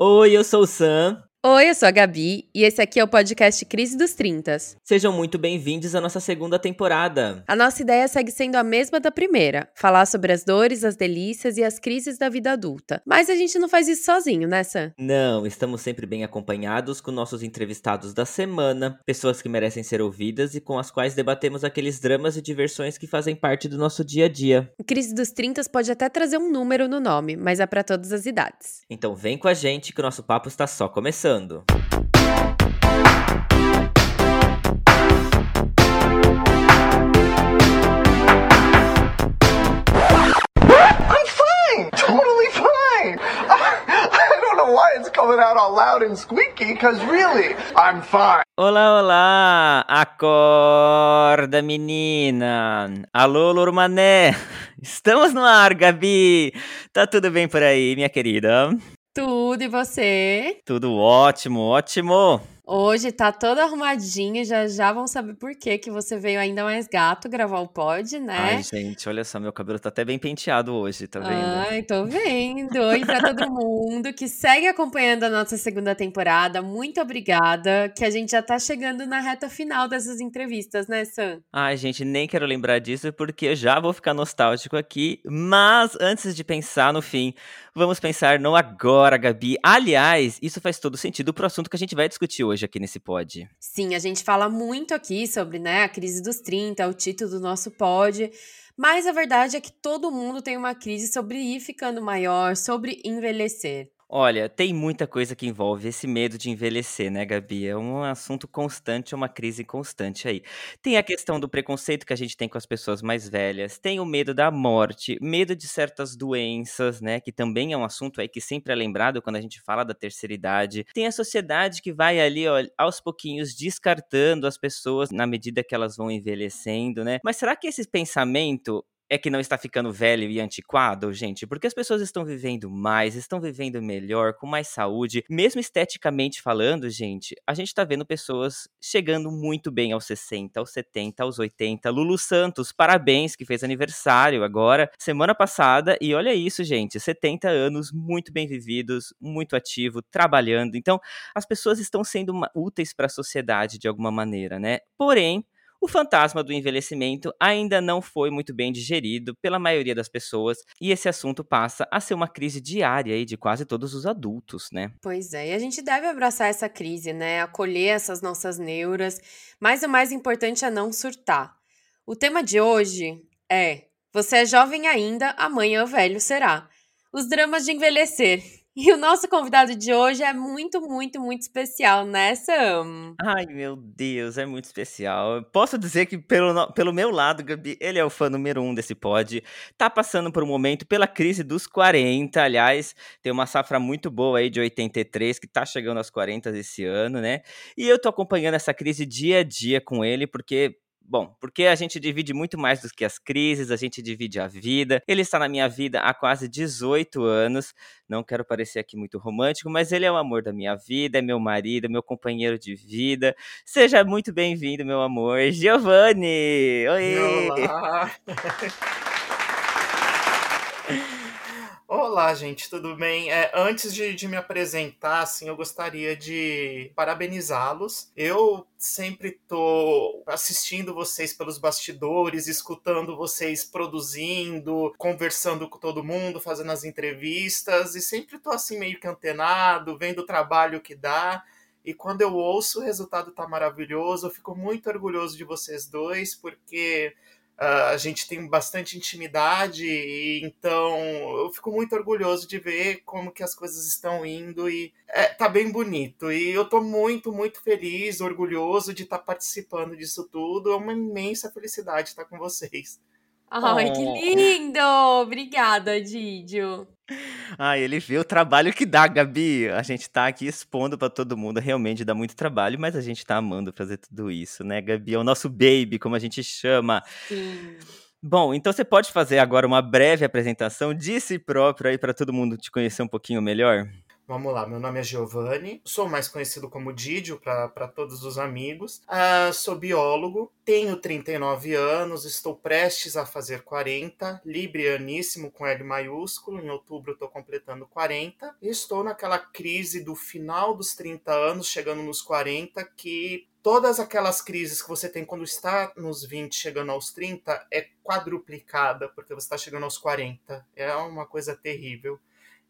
Oi, eu sou o Sam. Oi, eu sou a Gabi e esse aqui é o podcast Crise dos Trintas. Sejam muito bem-vindos à nossa segunda temporada. A nossa ideia segue sendo a mesma da primeira: falar sobre as dores, as delícias e as crises da vida adulta. Mas a gente não faz isso sozinho, né, Sam? Não, estamos sempre bem acompanhados com nossos entrevistados da semana, pessoas que merecem ser ouvidas e com as quais debatemos aqueles dramas e diversões que fazem parte do nosso dia a dia. O Crise dos Trintas pode até trazer um número no nome, mas é para todas as idades. Então vem com a gente que o nosso papo está só começando. I'm fine, totally fine. I don't know why it's coming out all loud and squeaky, because really, I'm fine. Olá, olá! Acorda, menina! Alô, Lurmané! Estamos no ar, Gabi! Tá tudo bem por aí, minha querida? Tudo e você? Tudo ótimo, ótimo! Hoje tá todo arrumadinho, já já vão saber por que que você veio ainda mais gato gravar o pod, né? Ai, gente, olha só, meu cabelo tá até bem penteado hoje, tá vendo? Ai, tô vendo. Oi pra todo mundo que segue acompanhando a nossa segunda temporada. Muito obrigada, que a gente já tá chegando na reta final dessas entrevistas, né, Sam? Ai, gente, nem quero lembrar disso porque eu já vou ficar nostálgico aqui. Mas antes de pensar no fim, vamos pensar no agora, Gabi. Aliás, isso faz todo sentido pro assunto que a gente vai discutir hoje aqui nesse pod. Sim, a gente fala muito aqui sobre né, a crise dos 30, o título do nosso pod. Mas a verdade é que todo mundo tem uma crise sobre ir ficando maior, sobre envelhecer. Olha, tem muita coisa que envolve esse medo de envelhecer, né, Gabi? É um assunto constante, é uma crise constante aí. Tem a questão do preconceito que a gente tem com as pessoas mais velhas, tem o medo da morte, medo de certas doenças, né, que também é um assunto aí que sempre é lembrado quando a gente fala da terceira idade. Tem a sociedade que vai ali, ó, aos pouquinhos descartando as pessoas na medida que elas vão envelhecendo, né? Mas será que esse pensamento é que não está ficando velho e antiquado, gente? Porque as pessoas estão vivendo mais, estão vivendo melhor, com mais saúde. Mesmo esteticamente falando, gente, a gente está vendo pessoas chegando muito bem aos 60, aos 70, aos 80. Lulu Santos, parabéns, que fez aniversário agora, semana passada. E olha isso, gente, 70 anos, muito bem vividos, muito ativo, trabalhando. Então, as pessoas estão sendo úteis para a sociedade de alguma maneira, né? Porém, o fantasma do envelhecimento ainda não foi muito bem digerido pela maioria das pessoas e esse assunto passa a ser uma crise diária aí de quase todos os adultos, né? Pois é, e a gente deve abraçar essa crise, né? Acolher essas nossas neuras, mas o mais importante é não surtar. O tema de hoje é: você é jovem ainda, amanhã velho será. Os dramas de envelhecer. E o nosso convidado de hoje é muito, muito, muito especial, né, Sam? Ai, meu Deus, é muito especial. Posso dizer que, pelo, pelo meu lado, Gabi, ele é o fã número um desse pod. Tá passando por um momento pela crise dos 40, aliás, tem uma safra muito boa aí de 83, que tá chegando aos 40 esse ano, né? E eu tô acompanhando essa crise dia a dia com ele, porque Bom, porque a gente divide muito mais do que as crises, a gente divide a vida. Ele está na minha vida há quase 18 anos. Não quero parecer aqui muito romântico, mas ele é o amor da minha vida, é meu marido, é meu companheiro de vida. Seja muito bem-vindo, meu amor, Giovanni! Oi! Olá! Olá, gente, tudo bem? É, antes de, de, me apresentar, assim, eu gostaria de parabenizá-los. Eu sempre tô assistindo vocês pelos bastidores, escutando vocês produzindo, conversando com todo mundo, fazendo as entrevistas, e sempre tô assim meio que antenado, vendo o trabalho que dá. E quando eu ouço o resultado tá maravilhoso, eu fico muito orgulhoso de vocês dois, porque Uh, a gente tem bastante intimidade, e então eu fico muito orgulhoso de ver como que as coisas estão indo e é, tá bem bonito. E eu tô muito, muito feliz, orgulhoso de estar tá participando disso tudo. É uma imensa felicidade estar com vocês. Ai, oh. que lindo! Obrigada, Didio. Ah, ele vê o trabalho que dá, Gabi. A gente tá aqui expondo para todo mundo, realmente dá muito trabalho, mas a gente tá amando fazer tudo isso, né, Gabi? É o nosso baby, como a gente chama. Sim. Bom, então você pode fazer agora uma breve apresentação de si próprio aí para todo mundo te conhecer um pouquinho melhor? Vamos lá, meu nome é Giovanni, sou mais conhecido como Didio para todos os amigos. Uh, sou biólogo, tenho 39 anos, estou prestes a fazer 40, librianíssimo com L maiúsculo, em outubro estou completando 40. E estou naquela crise do final dos 30 anos, chegando nos 40, que todas aquelas crises que você tem quando está nos 20, chegando aos 30, é quadruplicada, porque você está chegando aos 40. É uma coisa terrível.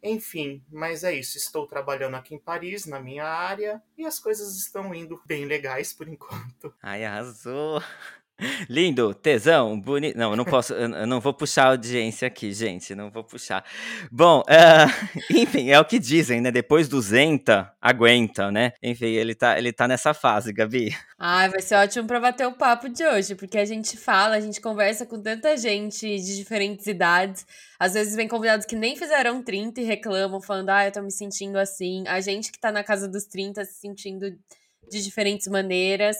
Enfim, mas é isso. Estou trabalhando aqui em Paris, na minha área, e as coisas estão indo bem legais por enquanto. Ai, arrasou! Lindo, tesão, bonito. Não, eu não posso, eu não vou puxar a audiência aqui, gente, não vou puxar. Bom, uh, enfim, é o que dizem, né? Depois do Zenta, aguenta, né? Enfim, ele tá, ele tá nessa fase, Gabi. Ai, vai ser ótimo pra bater o papo de hoje, porque a gente fala, a gente conversa com tanta gente de diferentes idades. Às vezes vem convidados que nem fizeram 30 e reclamam, falando, ah, eu tô me sentindo assim. A gente que tá na casa dos 30 se sentindo de diferentes maneiras.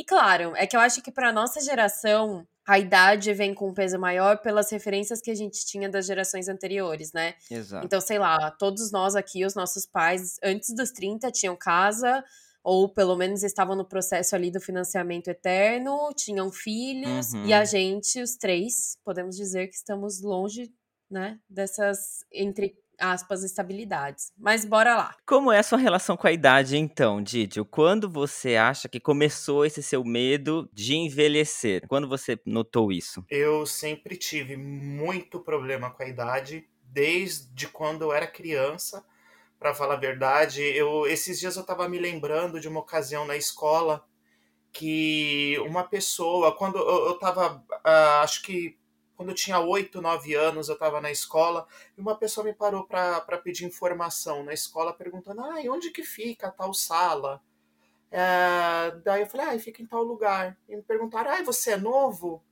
E claro, é que eu acho que para nossa geração a idade vem com um peso maior pelas referências que a gente tinha das gerações anteriores, né? Exato. Então, sei lá, todos nós aqui, os nossos pais, antes dos 30, tinham casa, ou pelo menos estavam no processo ali do financiamento eterno, tinham filhos, uhum. e a gente, os três, podemos dizer que estamos longe, né, dessas, entre aspas, estabilidades. Mas bora lá. Como é a sua relação com a idade, então, Didio? Quando você acha que começou esse seu medo de envelhecer? Quando você notou isso? Eu sempre tive muito problema com a idade, desde quando eu era criança. Para falar a verdade, eu esses dias eu estava me lembrando de uma ocasião na escola que uma pessoa, quando eu, estava, uh, ah, acho que quando eu tinha 8, 9 anos, eu estava na escola e uma pessoa me parou para pedir informação na escola, perguntando: ah, onde que fica a tal sala? É, daí eu falei: ah, fica em tal lugar. E me perguntaram: ah, você é novo?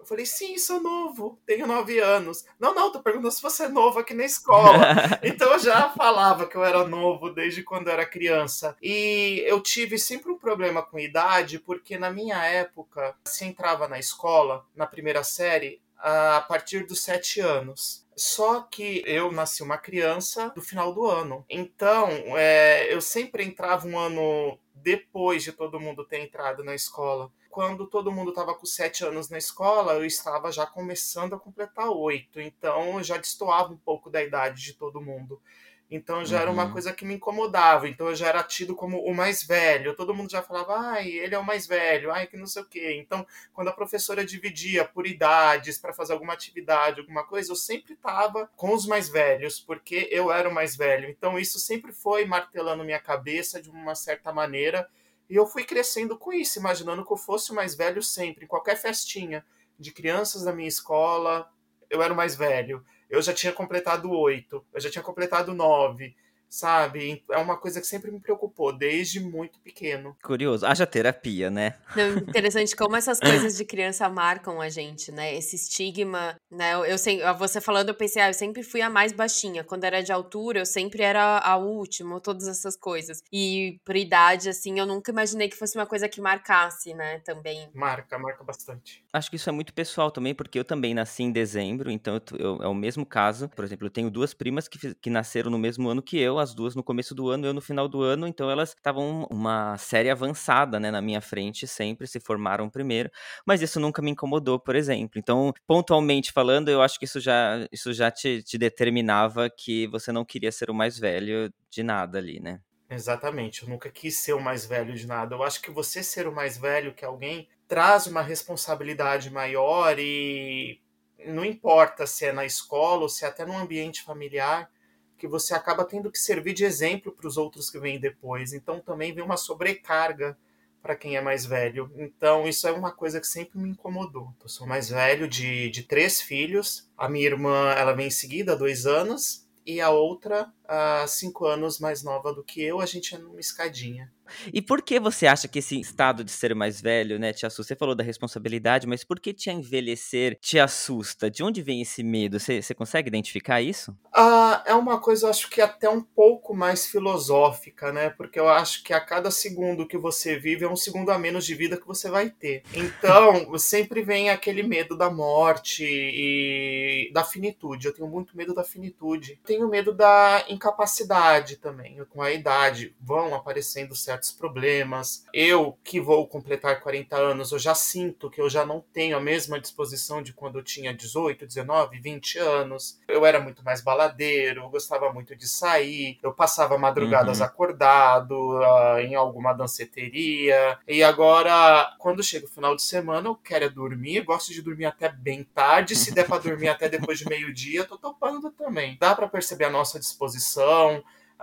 Eu falei, sim, sou novo, tenho nove anos. Não, não, tô perguntando se você é novo aqui na escola. então eu já falava que eu era novo desde quando eu era criança. E eu tive sempre um problema com idade, porque na minha época, se entrava na escola, na primeira série, a partir dos sete anos. Só que eu nasci uma criança do final do ano. Então, é, eu sempre entrava um ano depois de todo mundo ter entrado na escola. Quando todo mundo estava com sete anos na escola, eu estava já começando a completar oito. Então, eu já destoava um pouco da idade de todo mundo. Então já uhum. era uma uhum. coisa que me incomodava. Então eu já era tido como o mais velho. Todo mundo já falava, ai, ele é o mais velho, ai, que não sei o quê. Então, quando a professora dividia por idades para fazer alguma atividade, alguma coisa, eu sempre estava com os mais velhos, porque eu era o mais velho. Então isso sempre foi martelando minha cabeça de uma certa maneira. E eu fui crescendo com isso, imaginando que eu fosse o mais velho sempre, em qualquer festinha de crianças da minha escola, eu era o mais velho eu já tinha completado oito, eu já tinha completado nove sabe? É uma coisa que sempre me preocupou, desde muito pequeno. Curioso. Haja terapia, né? Não, interessante como essas coisas de criança marcam a gente, né? Esse estigma, né? Eu, eu sei, você falando, eu pensei, ah, eu sempre fui a mais baixinha. Quando era de altura, eu sempre era a última, todas essas coisas. E por idade, assim, eu nunca imaginei que fosse uma coisa que marcasse, né? Também. Marca, marca bastante. Acho que isso é muito pessoal também, porque eu também nasci em dezembro, então eu, eu, é o mesmo caso. Por exemplo, eu tenho duas primas que, que nasceram no mesmo ano que eu, as duas no começo do ano, eu no final do ano, então elas estavam uma série avançada, né, na minha frente, sempre se formaram primeiro, mas isso nunca me incomodou, por exemplo. Então, pontualmente falando, eu acho que isso já, isso já te, te determinava que você não queria ser o mais velho de nada ali, né? Exatamente, eu nunca quis ser o mais velho de nada. Eu acho que você ser o mais velho que alguém traz uma responsabilidade maior e não importa se é na escola ou se é até no ambiente familiar, que você acaba tendo que servir de exemplo para os outros que vêm depois. Então também vem uma sobrecarga para quem é mais velho. Então isso é uma coisa que sempre me incomodou. Eu sou mais velho de, de três filhos. A minha irmã ela vem em seguida, dois anos, e a outra, há cinco anos mais nova do que eu. A gente é numa escadinha. E por que você acha que esse estado de ser mais velho, né, te assusta? Você falou da responsabilidade, mas por que te envelhecer te assusta? De onde vem esse medo? Você, você consegue identificar isso? Ah, é uma coisa, eu acho que até um pouco mais filosófica, né? Porque eu acho que a cada segundo que você vive é um segundo a menos de vida que você vai ter. Então, sempre vem aquele medo da morte e da finitude. Eu tenho muito medo da finitude. Tenho medo da incapacidade também. Com a idade vão aparecendo certos problemas. Eu, que vou completar 40 anos, eu já sinto que eu já não tenho a mesma disposição de quando eu tinha 18, 19, 20 anos. Eu era muito mais baladeiro, eu gostava muito de sair, eu passava madrugadas uhum. acordado uh, em alguma danceteria. E agora, quando chega o final de semana, eu quero é dormir, gosto de dormir até bem tarde. Se der para dormir até depois de meio-dia, tô topando também. Dá para perceber a nossa disposição,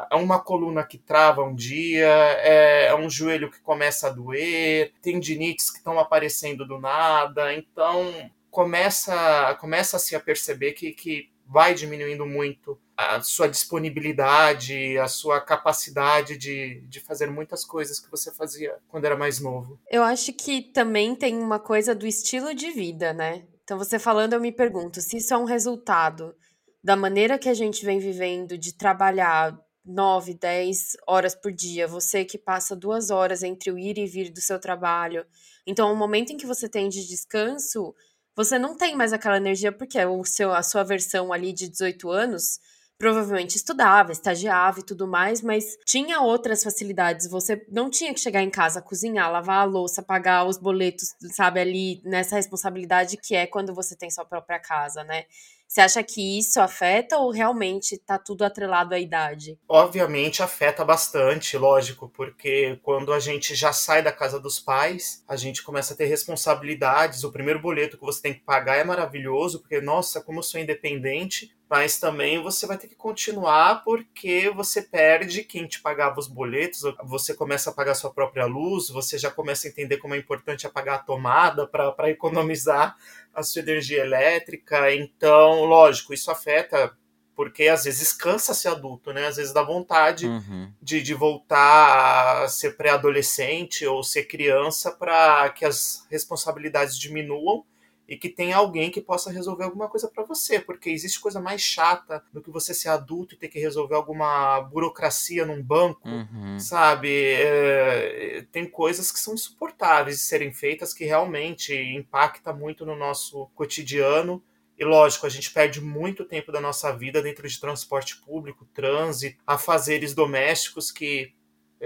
é uma coluna que trava um dia, é, é um joelho que começa a doer, tendinites que estão aparecendo do nada, então começa, começa a se a perceber que, que vai diminuindo muito a sua disponibilidade, a sua capacidade de, de fazer muitas coisas que você fazia quando era mais novo. Eu acho que também tem uma coisa do estilo de vida, né? Então, você falando, eu me pergunto se isso é um resultado da maneira que a gente vem vivendo de trabalhar 9, 10 horas por dia, você que passa duas horas entre o ir e vir do seu trabalho. Então, o momento em que você tem de descanso, você não tem mais aquela energia, porque o seu, a sua versão ali de 18 anos provavelmente estudava, estagiava e tudo mais, mas tinha outras facilidades. Você não tinha que chegar em casa, cozinhar, lavar a louça, pagar os boletos, sabe, ali nessa responsabilidade que é quando você tem sua própria casa, né? Você acha que isso afeta ou realmente está tudo atrelado à idade? Obviamente afeta bastante, lógico, porque quando a gente já sai da casa dos pais, a gente começa a ter responsabilidades. O primeiro boleto que você tem que pagar é maravilhoso, porque, nossa, como eu sou independente, mas também você vai ter que continuar porque você perde quem te pagava os boletos, você começa a pagar sua própria luz, você já começa a entender como é importante apagar a tomada para economizar a sua energia elétrica. Então, lógico, isso afeta porque às vezes cansa ser adulto, né? Às vezes dá vontade uhum. de, de voltar a ser pré-adolescente ou ser criança para que as responsabilidades diminuam e que tenha alguém que possa resolver alguma coisa para você, porque existe coisa mais chata do que você ser adulto e ter que resolver alguma burocracia num banco, uhum. sabe? É, tem coisas que são insuportáveis de serem feitas que realmente impacta muito no nosso cotidiano. E lógico, a gente perde muito tempo da nossa vida dentro de transporte público, trânsito, afazeres domésticos que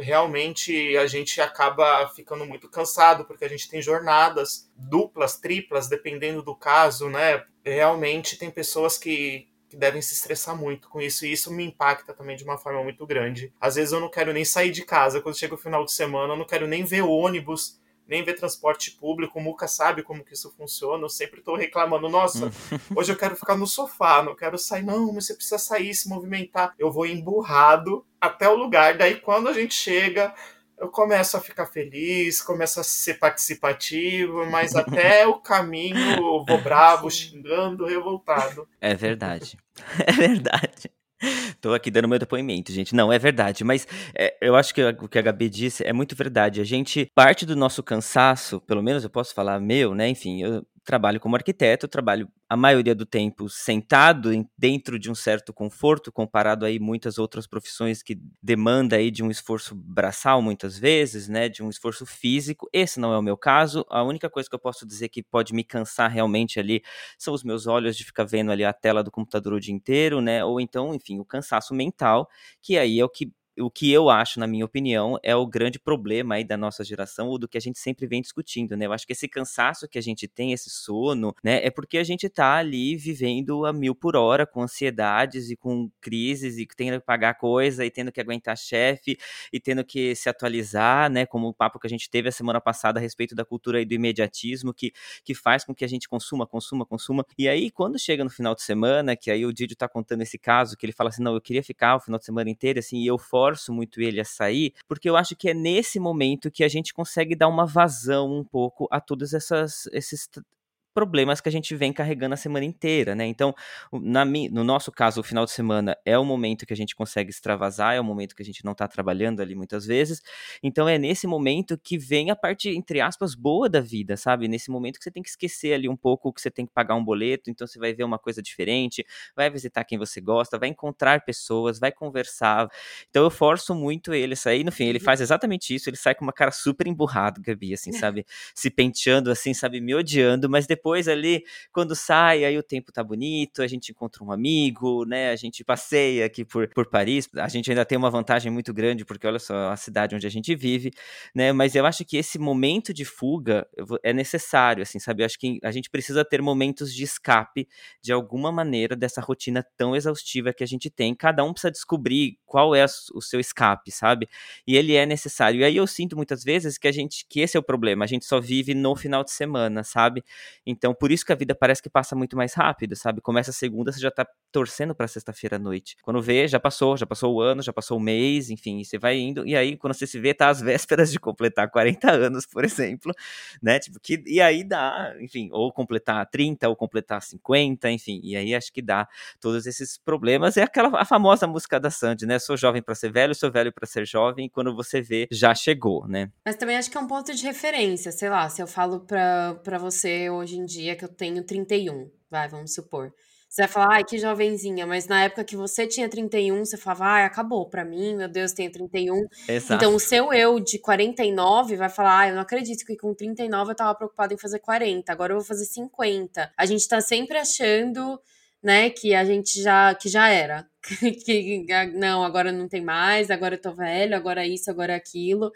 realmente a gente acaba ficando muito cansado, porque a gente tem jornadas duplas, triplas, dependendo do caso, né? Realmente tem pessoas que, que devem se estressar muito com isso, e isso me impacta também de uma forma muito grande. Às vezes eu não quero nem sair de casa, quando chega o final de semana, eu não quero nem ver ônibus nem ver transporte público. O Muca sabe como que isso funciona. Eu sempre estou reclamando, nossa, hoje eu quero ficar no sofá, não quero sair. Não, mas você precisa sair, se movimentar. Eu vou emburrado até o lugar. Daí quando a gente chega, eu começo a ficar feliz, começo a ser participativo, mas até o caminho eu vou bravo, xingando, revoltado. É verdade. É verdade. Tô aqui dando meu depoimento, gente. Não, é verdade, mas é, eu acho que o que a Gabi disse é muito verdade. A gente, parte do nosso cansaço, pelo menos eu posso falar meu, né? Enfim, eu trabalho como arquiteto, trabalho a maioria do tempo sentado dentro de um certo conforto, comparado aí muitas outras profissões que demanda aí de um esforço braçal muitas vezes, né, de um esforço físico. Esse não é o meu caso. A única coisa que eu posso dizer que pode me cansar realmente ali são os meus olhos de ficar vendo ali a tela do computador o dia inteiro, né, ou então, enfim, o cansaço mental, que aí é o que o que eu acho, na minha opinião, é o grande problema aí da nossa geração, ou do que a gente sempre vem discutindo, né? Eu acho que esse cansaço que a gente tem, esse sono, né, é porque a gente tá ali vivendo a mil por hora, com ansiedades e com crises, e tendo que pagar coisa, e tendo que aguentar chefe, e tendo que se atualizar, né? Como o papo que a gente teve a semana passada a respeito da cultura aí do imediatismo, que, que faz com que a gente consuma, consuma, consuma. E aí, quando chega no final de semana, que aí o Didio tá contando esse caso, que ele fala assim, não, eu queria ficar o final de semana inteiro, assim, e eu fora forço muito ele a sair, porque eu acho que é nesse momento que a gente consegue dar uma vazão um pouco a todos essas, esses problemas que a gente vem carregando a semana inteira, né? Então, na, no nosso caso, o final de semana é o momento que a gente consegue extravasar, é o momento que a gente não está trabalhando ali muitas vezes. Então, é nesse momento que vem a parte, entre aspas, boa da vida, sabe? Nesse momento que você tem que esquecer ali um pouco que você tem que pagar um boleto, então você vai ver uma coisa diferente, vai visitar quem você gosta, vai encontrar pessoas, vai conversar. Então, eu forço muito ele a sair. No fim, ele faz exatamente isso, ele sai com uma cara super emburrado, Gabi, assim, sabe? Se penteando, assim, sabe? Me odiando, mas depois depois ali, quando sai, aí o tempo tá bonito, a gente encontra um amigo, né? A gente passeia aqui por, por Paris. A gente ainda tem uma vantagem muito grande, porque olha só a cidade onde a gente vive, né? Mas eu acho que esse momento de fuga é necessário, assim, sabe? Eu acho que a gente precisa ter momentos de escape de alguma maneira dessa rotina tão exaustiva que a gente tem. Cada um precisa descobrir qual é o seu escape, sabe? E ele é necessário. E aí eu sinto muitas vezes que a gente que esse é o problema, a gente só vive no final de semana, sabe? Então por isso que a vida parece que passa muito mais rápido, sabe? Começa a segunda, você já tá torcendo para sexta-feira à noite. Quando vê, já passou, já passou o ano, já passou o mês, enfim, e você vai indo e aí quando você se vê tá às vésperas de completar 40 anos, por exemplo, né? Tipo, que e aí dá, enfim, ou completar 30 ou completar 50, enfim, e aí acho que dá todos esses problemas. É aquela a famosa música da Sandy, né? Sou jovem para ser velho, sou velho para ser jovem, e quando você vê, já chegou, né? Mas também acho que é um ponto de referência, sei lá, se eu falo para você hoje em dia que eu tenho 31, vai, vamos supor. Você vai falar, ai, que jovenzinha, mas na época que você tinha 31, você falava, ai, acabou pra mim, meu Deus, tenho 31. Exato. Então o seu eu de 49 vai falar, ai, eu não acredito que com 39 eu tava preocupada em fazer 40, agora eu vou fazer 50. A gente tá sempre achando, né, que a gente já, que já era. que não, agora não tem mais, agora eu tô velho, agora isso, agora aquilo.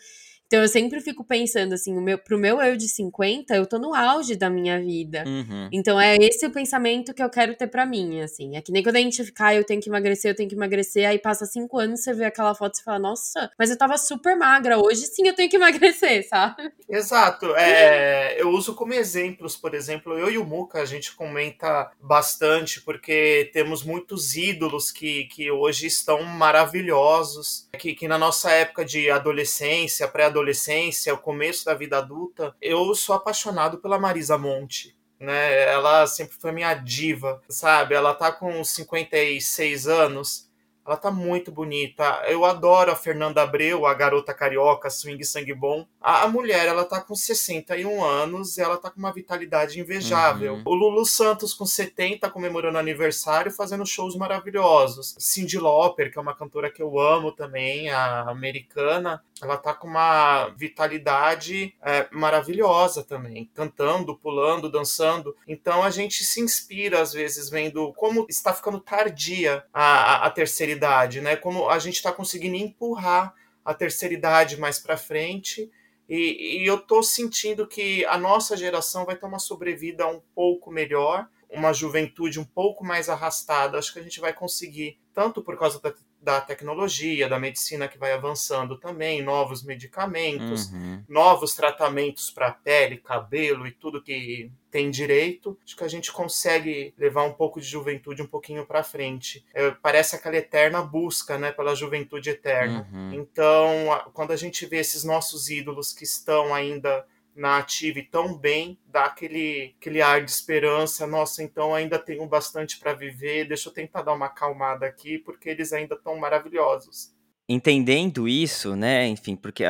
Então eu sempre fico pensando assim, o meu, pro meu eu de 50, eu tô no auge da minha vida. Uhum. Então é esse o pensamento que eu quero ter para mim, assim. É que nem quando a gente fica, ah, eu tenho que emagrecer, eu tenho que emagrecer, aí passa cinco anos, você vê aquela foto e fala, nossa, mas eu tava super magra, hoje sim eu tenho que emagrecer, sabe? Exato. É, eu uso como exemplos, por exemplo, eu e o Muca, a gente comenta bastante, porque temos muitos ídolos que, que hoje estão maravilhosos, que, que na nossa época de adolescência, pré-adolescência, adolescência, o começo da vida adulta, eu sou apaixonado pela Marisa Monte. Né? Ela sempre foi minha diva, sabe? Ela tá com 56 anos ela tá muito bonita. Eu adoro a Fernanda Abreu, a garota carioca, swing sangue bom. A, a mulher, ela tá com 61 anos e ela tá com uma vitalidade invejável. Uhum. O Lulu Santos, com 70, comemorando aniversário, fazendo shows maravilhosos. Cindy Lauper, que é uma cantora que eu amo também, a americana, ela tá com uma vitalidade é, maravilhosa também, cantando, pulando, dançando. Então a gente se inspira às vezes vendo como está ficando tardia a, a, a terceira idade, né? Como a gente está conseguindo empurrar a terceira idade mais para frente. E, e, eu tô sentindo que a nossa geração vai ter uma sobrevida um pouco melhor, uma juventude um pouco mais arrastada. Acho que a gente vai conseguir, tanto por causa da da tecnologia, da medicina que vai avançando também, novos medicamentos, uhum. novos tratamentos para pele, cabelo e tudo que tem direito. Acho que a gente consegue levar um pouco de juventude um pouquinho para frente. É, parece aquela eterna busca, né, pela juventude eterna. Uhum. Então, quando a gente vê esses nossos ídolos que estão ainda na ativa e tão bem, dá aquele, aquele ar de esperança. Nossa, então ainda tenho bastante para viver. Deixa eu tentar dar uma acalmada aqui, porque eles ainda estão maravilhosos entendendo isso, né, enfim, porque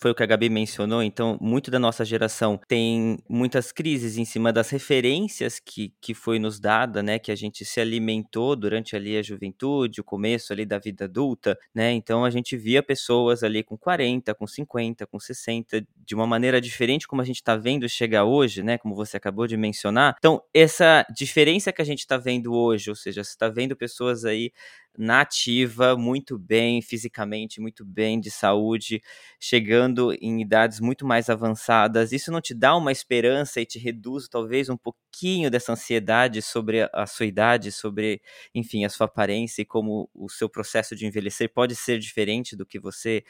foi o que a Gabi mencionou, então muito da nossa geração tem muitas crises em cima das referências que, que foi nos dada, né, que a gente se alimentou durante ali a juventude, o começo ali da vida adulta, né, então a gente via pessoas ali com 40, com 50, com 60, de uma maneira diferente como a gente está vendo chegar hoje, né, como você acabou de mencionar, então essa diferença que a gente está vendo hoje, ou seja, você está vendo pessoas aí nativa, muito bem fisicamente, muito bem de saúde, chegando em idades muito mais avançadas. Isso não te dá uma esperança e te reduz talvez um pouquinho dessa ansiedade sobre a, sua idade, sobre, enfim, a sua aparência e como o seu processo de envelhecer pode ser diferente do que você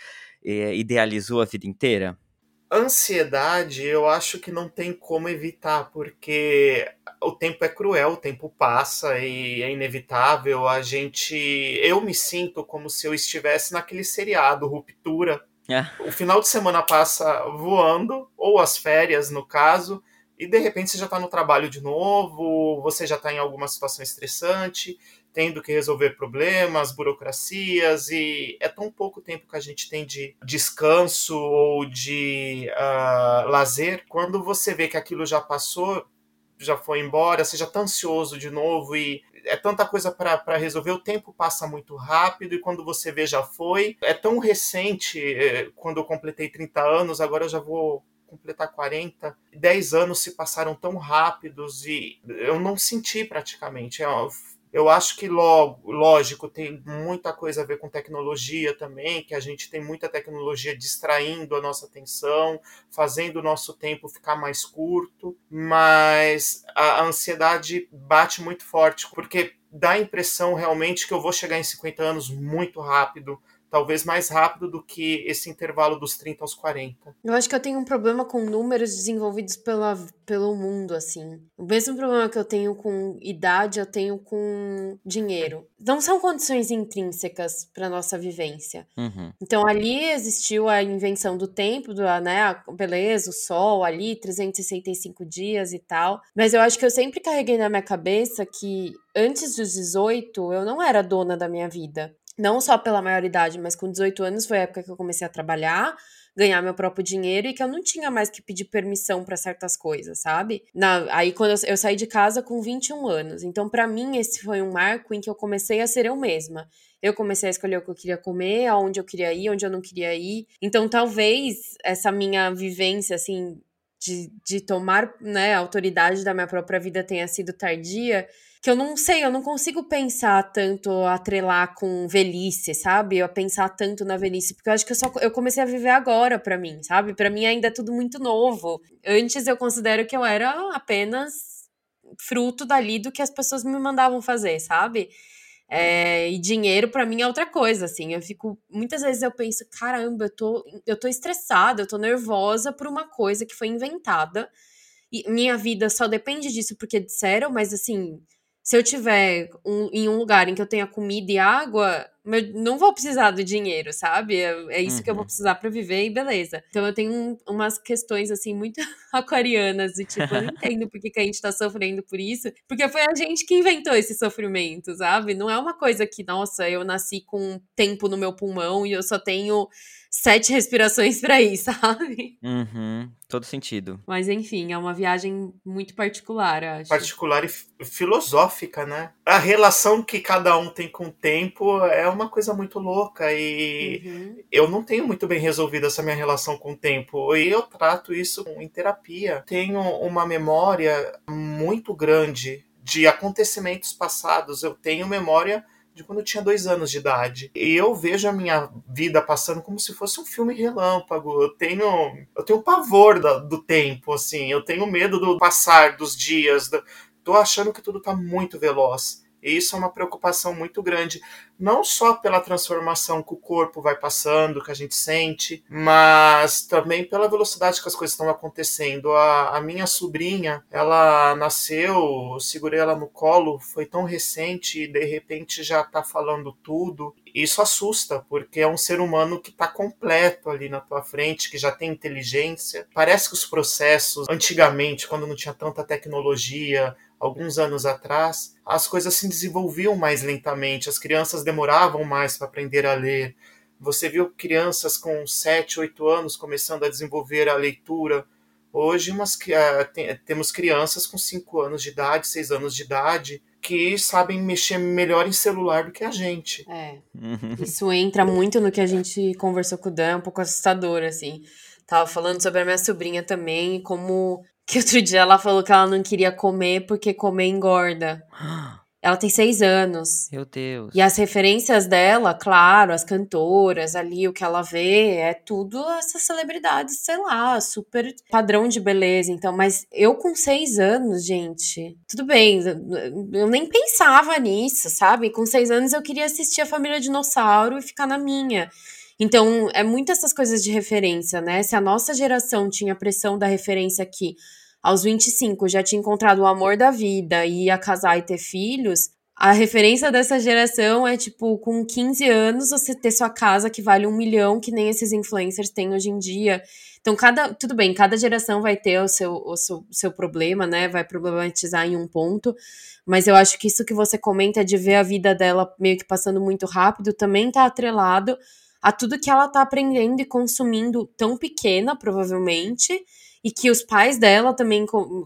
é, idealizou a vida inteira? Ansiedade, eu acho que não tem como evitar, porque o tempo é cruel, o tempo passa e é inevitável. A gente. Eu me sinto como se eu estivesse naquele seriado, Ruptura. É. O final de semana passa voando, ou as férias, no caso, e de repente você já está no trabalho de novo, você já está em alguma situação estressante, tendo que resolver problemas, burocracias, e é tão pouco tempo que a gente tem de descanso ou de uh, lazer. Quando você vê que aquilo já passou, já foi embora, você já está ansioso de novo e é tanta coisa para resolver, o tempo passa muito rápido e quando você vê já foi. É tão recente, é, quando eu completei 30 anos, agora eu já vou completar 40, 10 anos se passaram tão rápidos e eu não senti praticamente. Eu, eu acho que logo, lógico, tem muita coisa a ver com tecnologia também, que a gente tem muita tecnologia distraindo a nossa atenção, fazendo o nosso tempo ficar mais curto, mas a ansiedade bate muito forte, porque dá a impressão realmente que eu vou chegar em 50 anos muito rápido, talvez mais rápido do que esse intervalo dos 30 aos 40. Eu acho que eu tenho um problema com números desenvolvidos pela, pelo mundo, assim. O mesmo problema que eu tenho com idade, eu tenho com dinheiro. Não são condições intrínsecas para nossa vivência. Uhum. Então ali existiu a invenção do tempo, do, né, beleza, o sol ali, 365 dias e tal. Mas eu acho que eu sempre carreguei na minha cabeça que antes dos 18 eu não era dona da minha vida não só pela maioridade, mas com 18 anos foi a época que eu comecei a trabalhar, ganhar meu próprio dinheiro e que eu não tinha mais que pedir permissão para certas coisas, sabe? Na, aí quando eu, eu, saí de casa com 21 anos. Então, para mim, esse foi um marco em que eu comecei a ser eu mesma. Eu comecei a escolher o que eu queria comer, aonde eu queria ir, onde eu não queria ir. Então, talvez essa minha vivência, assim, de, de tomar né, autoridade da minha própria vida tenha sido tardia, que eu não sei, eu não consigo pensar tanto, atrelar com velhice, sabe? Eu pensar tanto na velhice, porque eu acho que eu só eu comecei a viver agora para mim, sabe? Para mim ainda é tudo muito novo. Antes eu considero que eu era apenas fruto dali do que as pessoas me mandavam fazer, sabe? É, e dinheiro para mim é outra coisa, assim. Eu fico. Muitas vezes eu penso, caramba, eu tô, eu tô estressada, eu tô nervosa por uma coisa que foi inventada. E minha vida só depende disso porque disseram, mas assim, se eu tiver um, em um lugar em que eu tenha comida e água, eu não vou precisar do dinheiro, sabe? É, é isso uhum. que eu vou uhum. precisar para viver e beleza. Então eu tenho um, umas questões assim muito aquarianas e tipo, eu não entendo por que, que a gente tá sofrendo por isso, porque foi a gente que inventou esse sofrimento, sabe? Não é uma coisa que, nossa, eu nasci com tempo no meu pulmão e eu só tenho sete respirações para ir, sabe? Uhum, todo sentido. Mas enfim, é uma viagem muito particular, acho. Particular e filosófica, né? A relação que cada um tem com o tempo é uma coisa muito louca e uhum. eu não tenho muito bem resolvido essa minha relação com o tempo e eu trato isso em terapia. Tenho uma memória muito grande de acontecimentos passados. Eu tenho memória de quando eu tinha dois anos de idade. E eu vejo a minha vida passando como se fosse um filme relâmpago. Eu tenho, eu tenho pavor do tempo, assim. Eu tenho medo do passar dos dias. Do, tô achando que tudo tá muito veloz. E isso é uma preocupação muito grande, não só pela transformação que o corpo vai passando, que a gente sente, mas também pela velocidade que as coisas estão acontecendo. A, a minha sobrinha, ela nasceu, eu segurei ela no colo, foi tão recente e de repente já tá falando tudo. Isso assusta, porque é um ser humano que está completo ali na tua frente, que já tem inteligência. Parece que os processos, antigamente, quando não tinha tanta tecnologia, alguns anos atrás, as coisas se desenvolviam mais lentamente, as crianças demoravam mais para aprender a ler. Você viu crianças com 7, 8 anos começando a desenvolver a leitura. Hoje umas, uh, temos crianças com 5 anos de idade, 6 anos de idade, que sabem mexer melhor em celular do que a gente. É. Uhum. Isso entra muito no que a gente conversou com o Dan, é um pouco assustador, assim. Tava falando sobre a minha sobrinha também, como que outro dia ela falou que ela não queria comer porque comer engorda. Ela tem seis anos. Meu Deus. E as referências dela, claro, as cantoras ali, o que ela vê, é tudo essas celebridades, sei lá, super padrão de beleza. Então, mas eu com seis anos, gente, tudo bem, eu nem pensava nisso, sabe? Com seis anos eu queria assistir a Família Dinossauro e ficar na minha. Então, é muito essas coisas de referência, né? Se a nossa geração tinha pressão da referência que aos 25 já tinha encontrado o amor da vida e ia casar e ter filhos, a referência dessa geração é tipo, com 15 anos, você ter sua casa que vale um milhão, que nem esses influencers têm hoje em dia. Então, cada. Tudo bem, cada geração vai ter o seu, o seu, seu problema, né? Vai problematizar em um ponto. Mas eu acho que isso que você comenta de ver a vida dela meio que passando muito rápido também tá atrelado a tudo que ela tá aprendendo e consumindo tão pequena, provavelmente, e que os pais dela também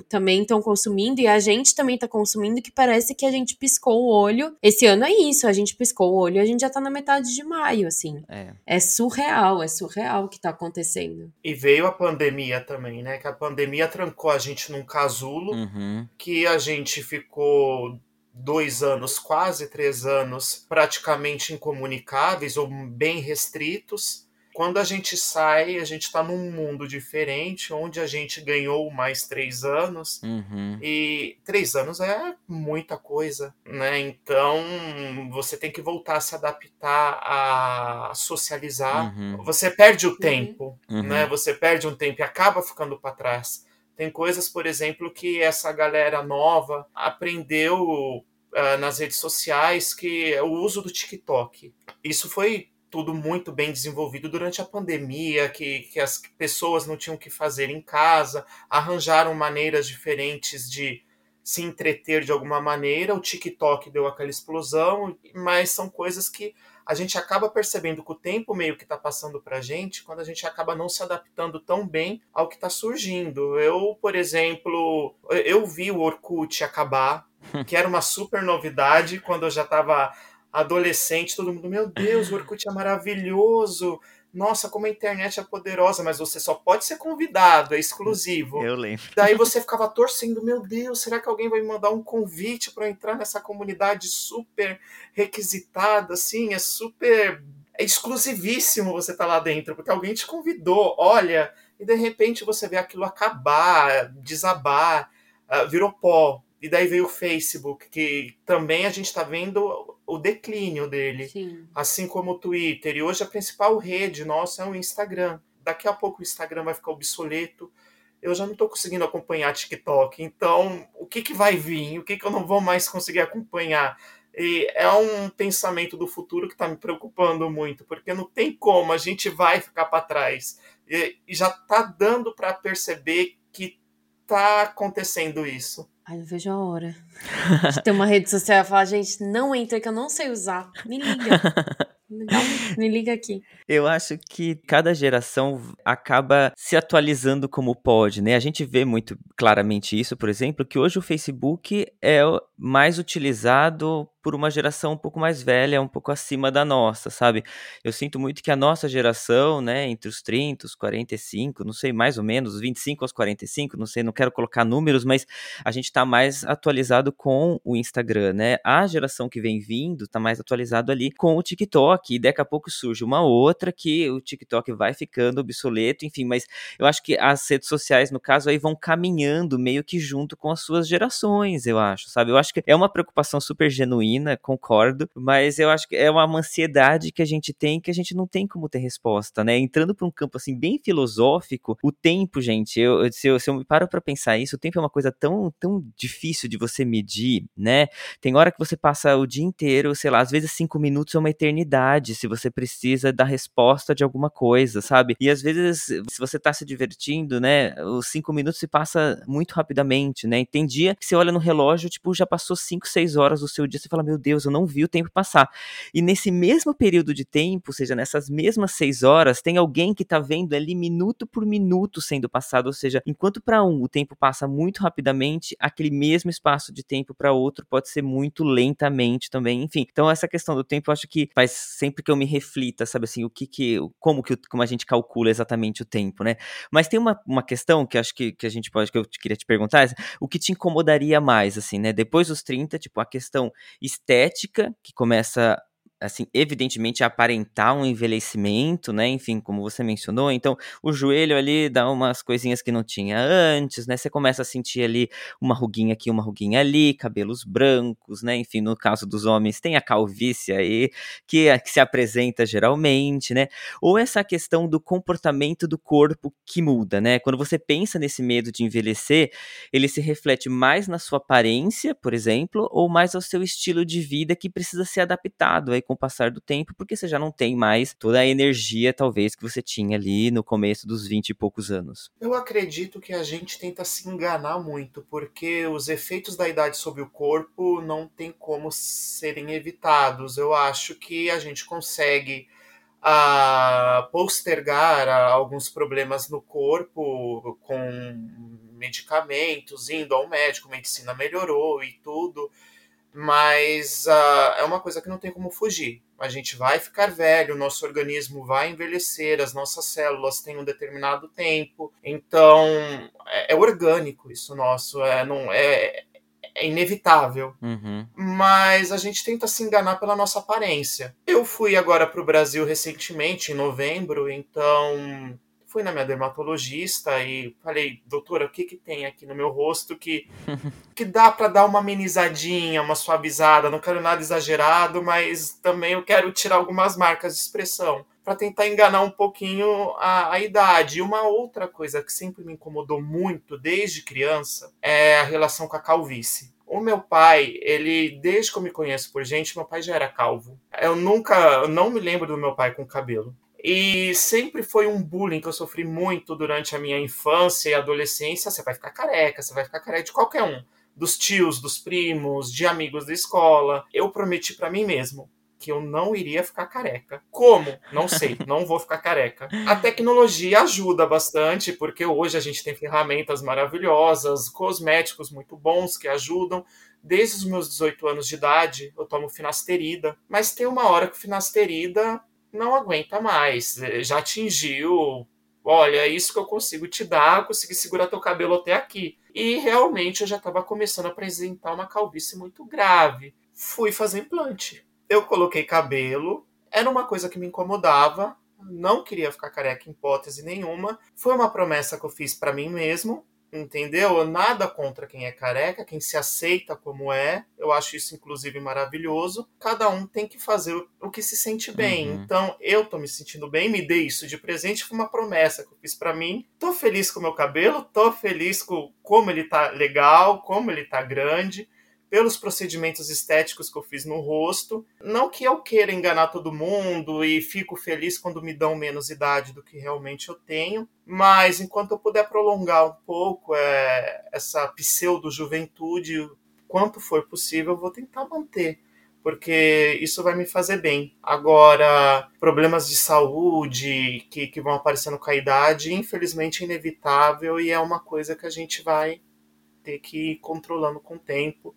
também estão consumindo e a gente também tá consumindo que parece que a gente piscou o olho. Esse ano é isso, a gente piscou o olho e a gente já tá na metade de maio, assim. É. é surreal, é surreal o que tá acontecendo. E veio a pandemia também, né? Que a pandemia trancou a gente num casulo, uhum. que a gente ficou dois anos, quase três anos, praticamente incomunicáveis ou bem restritos. Quando a gente sai, a gente está num mundo diferente, onde a gente ganhou mais três anos. Uhum. E três anos é muita coisa, né? Então você tem que voltar a se adaptar, a socializar. Uhum. Você perde o tempo, uhum. né? Você perde um tempo e acaba ficando para trás. Tem coisas, por exemplo, que essa galera nova aprendeu uh, nas redes sociais, que é o uso do TikTok. Isso foi tudo muito bem desenvolvido durante a pandemia, que, que as pessoas não tinham que fazer em casa, arranjaram maneiras diferentes de se entreter de alguma maneira. O TikTok deu aquela explosão, mas são coisas que a gente acaba percebendo que o tempo meio que está passando para a gente quando a gente acaba não se adaptando tão bem ao que está surgindo. Eu, por exemplo, eu vi o Orkut acabar, que era uma super novidade quando eu já estava adolescente, todo mundo, meu Deus, o Orkut é maravilhoso. Nossa, como a internet é poderosa, mas você só pode ser convidado, é exclusivo. Eu lembro. Daí você ficava torcendo, meu Deus, será que alguém vai me mandar um convite para entrar nessa comunidade super requisitada, assim, é super é exclusivíssimo você estar tá lá dentro, porque alguém te convidou, olha, e de repente você vê aquilo acabar, desabar, uh, virou pó. E daí veio o Facebook, que também a gente está vendo o declínio dele. Sim. Assim como o Twitter. E hoje a principal rede nossa é o Instagram. Daqui a pouco o Instagram vai ficar obsoleto. Eu já não estou conseguindo acompanhar TikTok. Então, o que, que vai vir? O que, que eu não vou mais conseguir acompanhar? E é um pensamento do futuro que está me preocupando muito, porque não tem como, a gente vai ficar para trás. E, e já está dando para perceber que está acontecendo isso. Ai, não vejo a hora. De ter uma rede social e falar, gente, não entra que eu não sei usar. Me liga. Me liga aqui. Eu acho que cada geração acaba se atualizando como pode, né? A gente vê muito claramente isso, por exemplo, que hoje o Facebook é mais utilizado por uma geração um pouco mais velha, um pouco acima da nossa, sabe? Eu sinto muito que a nossa geração, né, entre os 30, os 45, não sei, mais ou menos, os 25 aos 45, não sei, não quero colocar números, mas a gente tá mais atualizado com o Instagram, né? A geração que vem vindo tá mais atualizado ali com o TikTok, e daqui a pouco surge uma outra que o TikTok vai ficando obsoleto, enfim, mas eu acho que as redes sociais, no caso, aí vão caminhando meio que junto com as suas gerações, eu acho, sabe? Eu acho que é uma preocupação super genuína, concordo, mas eu acho que é uma ansiedade que a gente tem que a gente não tem como ter resposta, né? Entrando para um campo assim bem filosófico, o tempo, gente, eu, se, eu, se eu me paro para pensar isso, o tempo é uma coisa tão, tão difícil de você medir, né? Tem hora que você passa o dia inteiro, sei lá, às vezes cinco minutos é uma eternidade se você precisa da resposta de alguma coisa, sabe? E às vezes, se você tá se divertindo, né, os cinco minutos se passa muito rapidamente, né? E tem dia que você olha no relógio, tipo, já passou 5, 6 horas do seu dia, você fala, meu Deus, eu não vi o tempo passar. E nesse mesmo período de tempo, ou seja, nessas mesmas 6 horas, tem alguém que tá vendo ali minuto por minuto sendo passado, ou seja, enquanto para um o tempo passa muito rapidamente, aquele mesmo espaço de tempo para outro pode ser muito lentamente também, enfim. Então essa questão do tempo eu acho que faz sempre que eu me reflita, sabe assim, o que que, como que como a gente calcula exatamente o tempo, né? Mas tem uma, uma questão que acho que, que a gente pode, que eu queria te perguntar, o que te incomodaria mais, assim, né? Depois dos 30, tipo, a questão estética, que começa assim, evidentemente aparentar um envelhecimento, né? Enfim, como você mencionou, então o joelho ali dá umas coisinhas que não tinha antes, né? Você começa a sentir ali uma ruguinha aqui, uma ruguinha ali, cabelos brancos, né? Enfim, no caso dos homens tem a calvície aí, que, é, que se apresenta geralmente, né? Ou essa questão do comportamento do corpo que muda, né? Quando você pensa nesse medo de envelhecer, ele se reflete mais na sua aparência, por exemplo, ou mais ao seu estilo de vida que precisa ser adaptado aí com o passar do tempo, porque você já não tem mais toda a energia, talvez, que você tinha ali no começo dos 20 e poucos anos. Eu acredito que a gente tenta se enganar muito, porque os efeitos da idade sobre o corpo não tem como serem evitados. Eu acho que a gente consegue a postergar alguns problemas no corpo com medicamentos, indo ao médico, medicina melhorou e tudo, mas uh, é uma coisa que não tem como fugir. A gente vai ficar velho, o nosso organismo vai envelhecer, as nossas células têm um determinado tempo, então é, é orgânico isso nosso, é, não, é, é inevitável. Uhum. Mas a gente tenta se enganar pela nossa aparência. Eu fui agora para o Brasil recentemente, em novembro, então fui na minha dermatologista e falei, doutora, o que que tem aqui no meu rosto que, que dá para dar uma amenizadinha, uma suavizada? Não quero nada exagerado, mas também eu quero tirar algumas marcas de expressão para tentar enganar um pouquinho a, a, idade. E uma outra coisa que sempre me incomodou muito desde criança é a relação com a calvície. O meu pai, ele, desde que eu me conheço por gente, meu pai já era calvo. Eu nunca, eu não me lembro do meu pai com cabelo. E sempre foi um bullying que eu sofri muito durante a minha infância e adolescência. Você vai ficar careca, você vai ficar careca de qualquer um. Dos tios, dos primos, de amigos da escola. Eu prometi para mim mesmo que eu não iria ficar careca. Como? Não sei, não vou ficar careca. A tecnologia ajuda bastante, porque hoje a gente tem ferramentas maravilhosas, cosméticos muito bons que ajudam. Desde os meus 18 anos de idade, eu tomo finasterida, mas tem uma hora que o finasterida não aguenta mais, já atingiu. Olha, é isso que eu consigo te dar, consegui segurar teu cabelo até aqui. E realmente eu já estava começando a apresentar uma calvície muito grave. Fui fazer implante eu coloquei cabelo, era uma coisa que me incomodava, não queria ficar careca em hipótese nenhuma. Foi uma promessa que eu fiz para mim mesmo, entendeu? Nada contra quem é careca, quem se aceita como é. Eu acho isso inclusive maravilhoso. Cada um tem que fazer o que se sente bem. Uhum. Então, eu tô me sentindo bem, me dei isso de presente, foi uma promessa que eu fiz para mim. Tô feliz com o meu cabelo, tô feliz com como ele tá legal, como ele tá grande pelos procedimentos estéticos que eu fiz no rosto. Não que eu queira enganar todo mundo e fico feliz quando me dão menos idade do que realmente eu tenho, mas enquanto eu puder prolongar um pouco é, essa pseudo-juventude, quanto for possível, eu vou tentar manter porque isso vai me fazer bem. Agora, problemas de saúde que, que vão aparecendo com a idade, infelizmente é inevitável e é uma coisa que a gente vai ter que ir controlando com o tempo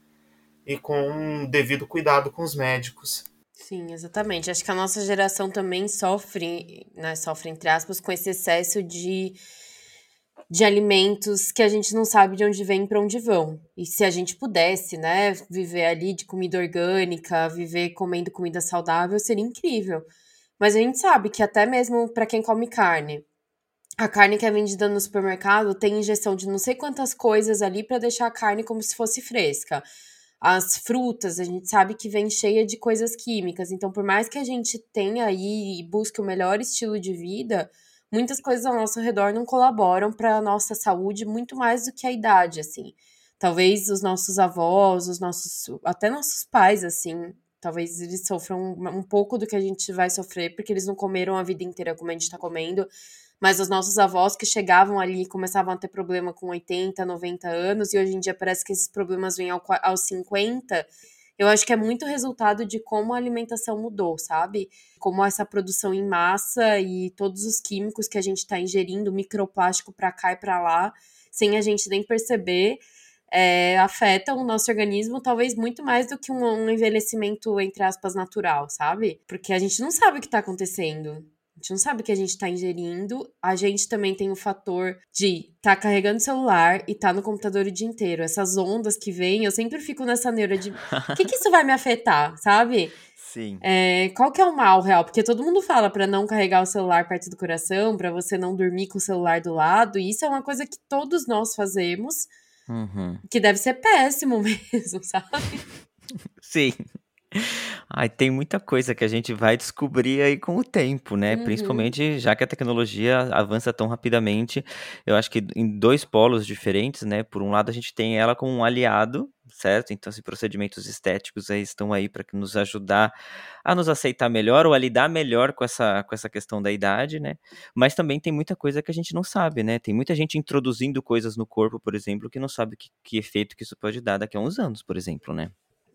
e com um devido cuidado com os médicos. Sim, exatamente. Acho que a nossa geração também sofre, né, sofre entre aspas, com esse excesso de, de alimentos que a gente não sabe de onde vem e para onde vão. E se a gente pudesse, né, viver ali de comida orgânica, viver comendo comida saudável, seria incrível. Mas a gente sabe que até mesmo para quem come carne, a carne que é vendida no supermercado tem injeção de não sei quantas coisas ali para deixar a carne como se fosse fresca as frutas, a gente sabe que vem cheia de coisas químicas. Então, por mais que a gente tenha aí e busque o melhor estilo de vida, muitas coisas ao nosso redor não colaboram para a nossa saúde muito mais do que a idade, assim. Talvez os nossos avós, os nossos, até nossos pais, assim, talvez eles sofram um, pouco do que a gente vai sofrer, porque eles não comeram a vida inteira como a gente está comendo mas os nossos avós que chegavam ali começavam a ter problema com 80, 90 anos, e hoje em dia parece que esses problemas vêm ao, aos 50. Eu acho que é muito resultado de como a alimentação mudou, sabe? Como essa produção em massa e todos os químicos que a gente está ingerindo, microplástico para cá e para lá, sem a gente nem perceber, é, afetam o nosso organismo talvez muito mais do que um, um envelhecimento, entre aspas, natural, sabe? Porque a gente não sabe o que está acontecendo. A gente não sabe o que a gente está ingerindo. A gente também tem o fator de estar tá carregando o celular e estar tá no computador o dia inteiro. Essas ondas que vêm, eu sempre fico nessa neura de o que, que isso vai me afetar, sabe? Sim. É, qual que é o mal real? Porque todo mundo fala para não carregar o celular perto do coração, para você não dormir com o celular do lado. E isso é uma coisa que todos nós fazemos, uhum. que deve ser péssimo mesmo, sabe? Sim. Ai, tem muita coisa que a gente vai descobrir aí com o tempo, né? Uhum. Principalmente já que a tecnologia avança tão rapidamente. Eu acho que em dois polos diferentes, né? Por um lado, a gente tem ela como um aliado, certo? Então, esses procedimentos estéticos aí estão aí para nos ajudar a nos aceitar melhor ou a lidar melhor com essa, com essa questão da idade, né? Mas também tem muita coisa que a gente não sabe, né? Tem muita gente introduzindo coisas no corpo, por exemplo, que não sabe que, que efeito que isso pode dar daqui a uns anos, por exemplo, né?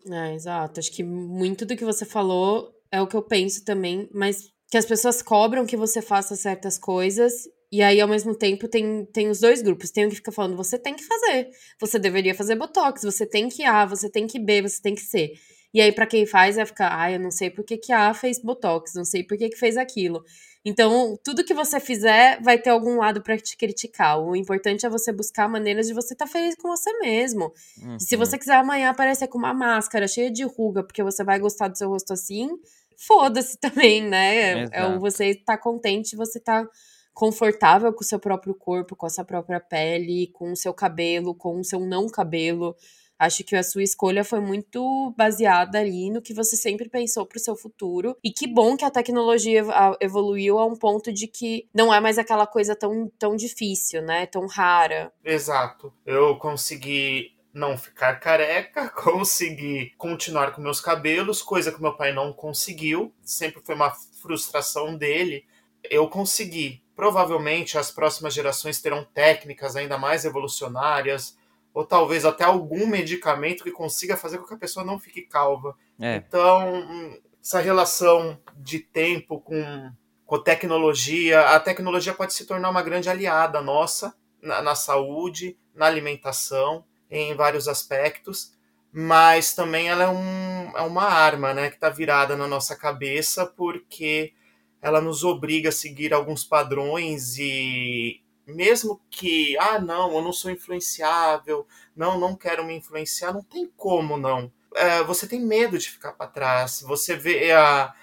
É, exato. Acho que muito do que você falou é o que eu penso também, mas que as pessoas cobram que você faça certas coisas e aí, ao mesmo tempo, tem, tem os dois grupos. Tem o que fica falando, você tem que fazer. Você deveria fazer Botox, você tem que A, você tem que B, você tem que C. E aí, para quem faz, vai ficar, ah, eu não sei por que, que A fez Botox, não sei por que, que fez aquilo. Então, tudo que você fizer vai ter algum lado para te criticar. O importante é você buscar maneiras de você estar tá feliz com você mesmo. Uhum. E se você quiser amanhã aparecer com uma máscara cheia de ruga, porque você vai gostar do seu rosto assim, foda-se também, né? Exato. É você estar tá contente, você tá confortável com o seu próprio corpo, com a sua própria pele, com o seu cabelo, com o seu não cabelo. Acho que a sua escolha foi muito baseada ali no que você sempre pensou para o seu futuro. E que bom que a tecnologia evoluiu a um ponto de que não é mais aquela coisa tão, tão difícil, né? Tão rara. Exato. Eu consegui não ficar careca, consegui continuar com meus cabelos, coisa que meu pai não conseguiu. Sempre foi uma frustração dele. Eu consegui Provavelmente as próximas gerações terão técnicas ainda mais evolucionárias, ou talvez até algum medicamento que consiga fazer com que a pessoa não fique calva. É. Então, essa relação de tempo com, com tecnologia, a tecnologia pode se tornar uma grande aliada nossa na, na saúde, na alimentação, em vários aspectos, mas também ela é, um, é uma arma né, que está virada na nossa cabeça, porque ela nos obriga a seguir alguns padrões e mesmo que, ah, não, eu não sou influenciável, não, não quero me influenciar, não tem como não. É, você tem medo de ficar para trás, você vê a,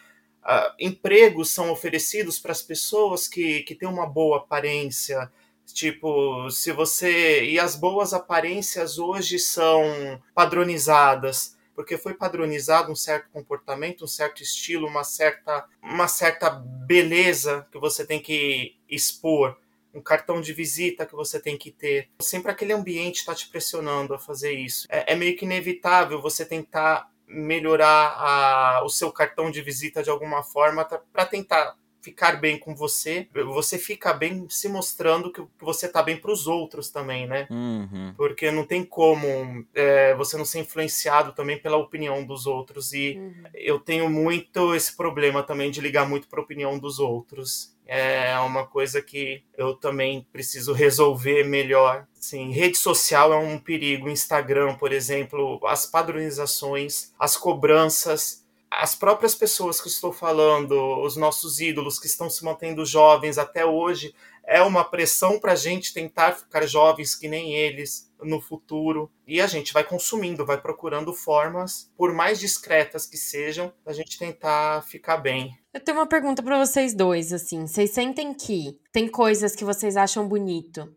a, empregos são oferecidos para as pessoas que, que têm uma boa aparência, tipo, se você. E as boas aparências hoje são padronizadas porque foi padronizado um certo comportamento, um certo estilo, uma certa, uma certa beleza que você tem que expor, um cartão de visita que você tem que ter. Sempre aquele ambiente está te pressionando a fazer isso. É, é meio que inevitável você tentar melhorar a, o seu cartão de visita de alguma forma para tentar ficar bem com você, você fica bem se mostrando que você tá bem para os outros também, né? Uhum. Porque não tem como é, você não ser influenciado também pela opinião dos outros. E uhum. eu tenho muito esse problema também de ligar muito para a opinião dos outros. É uma coisa que eu também preciso resolver melhor. Sim, rede social é um perigo. Instagram, por exemplo, as padronizações, as cobranças as próprias pessoas que estou falando, os nossos ídolos que estão se mantendo jovens até hoje, é uma pressão para a gente tentar ficar jovens que nem eles no futuro. E a gente vai consumindo, vai procurando formas, por mais discretas que sejam, a gente tentar ficar bem. Eu tenho uma pergunta para vocês dois, assim. Vocês sentem que tem coisas que vocês acham bonito,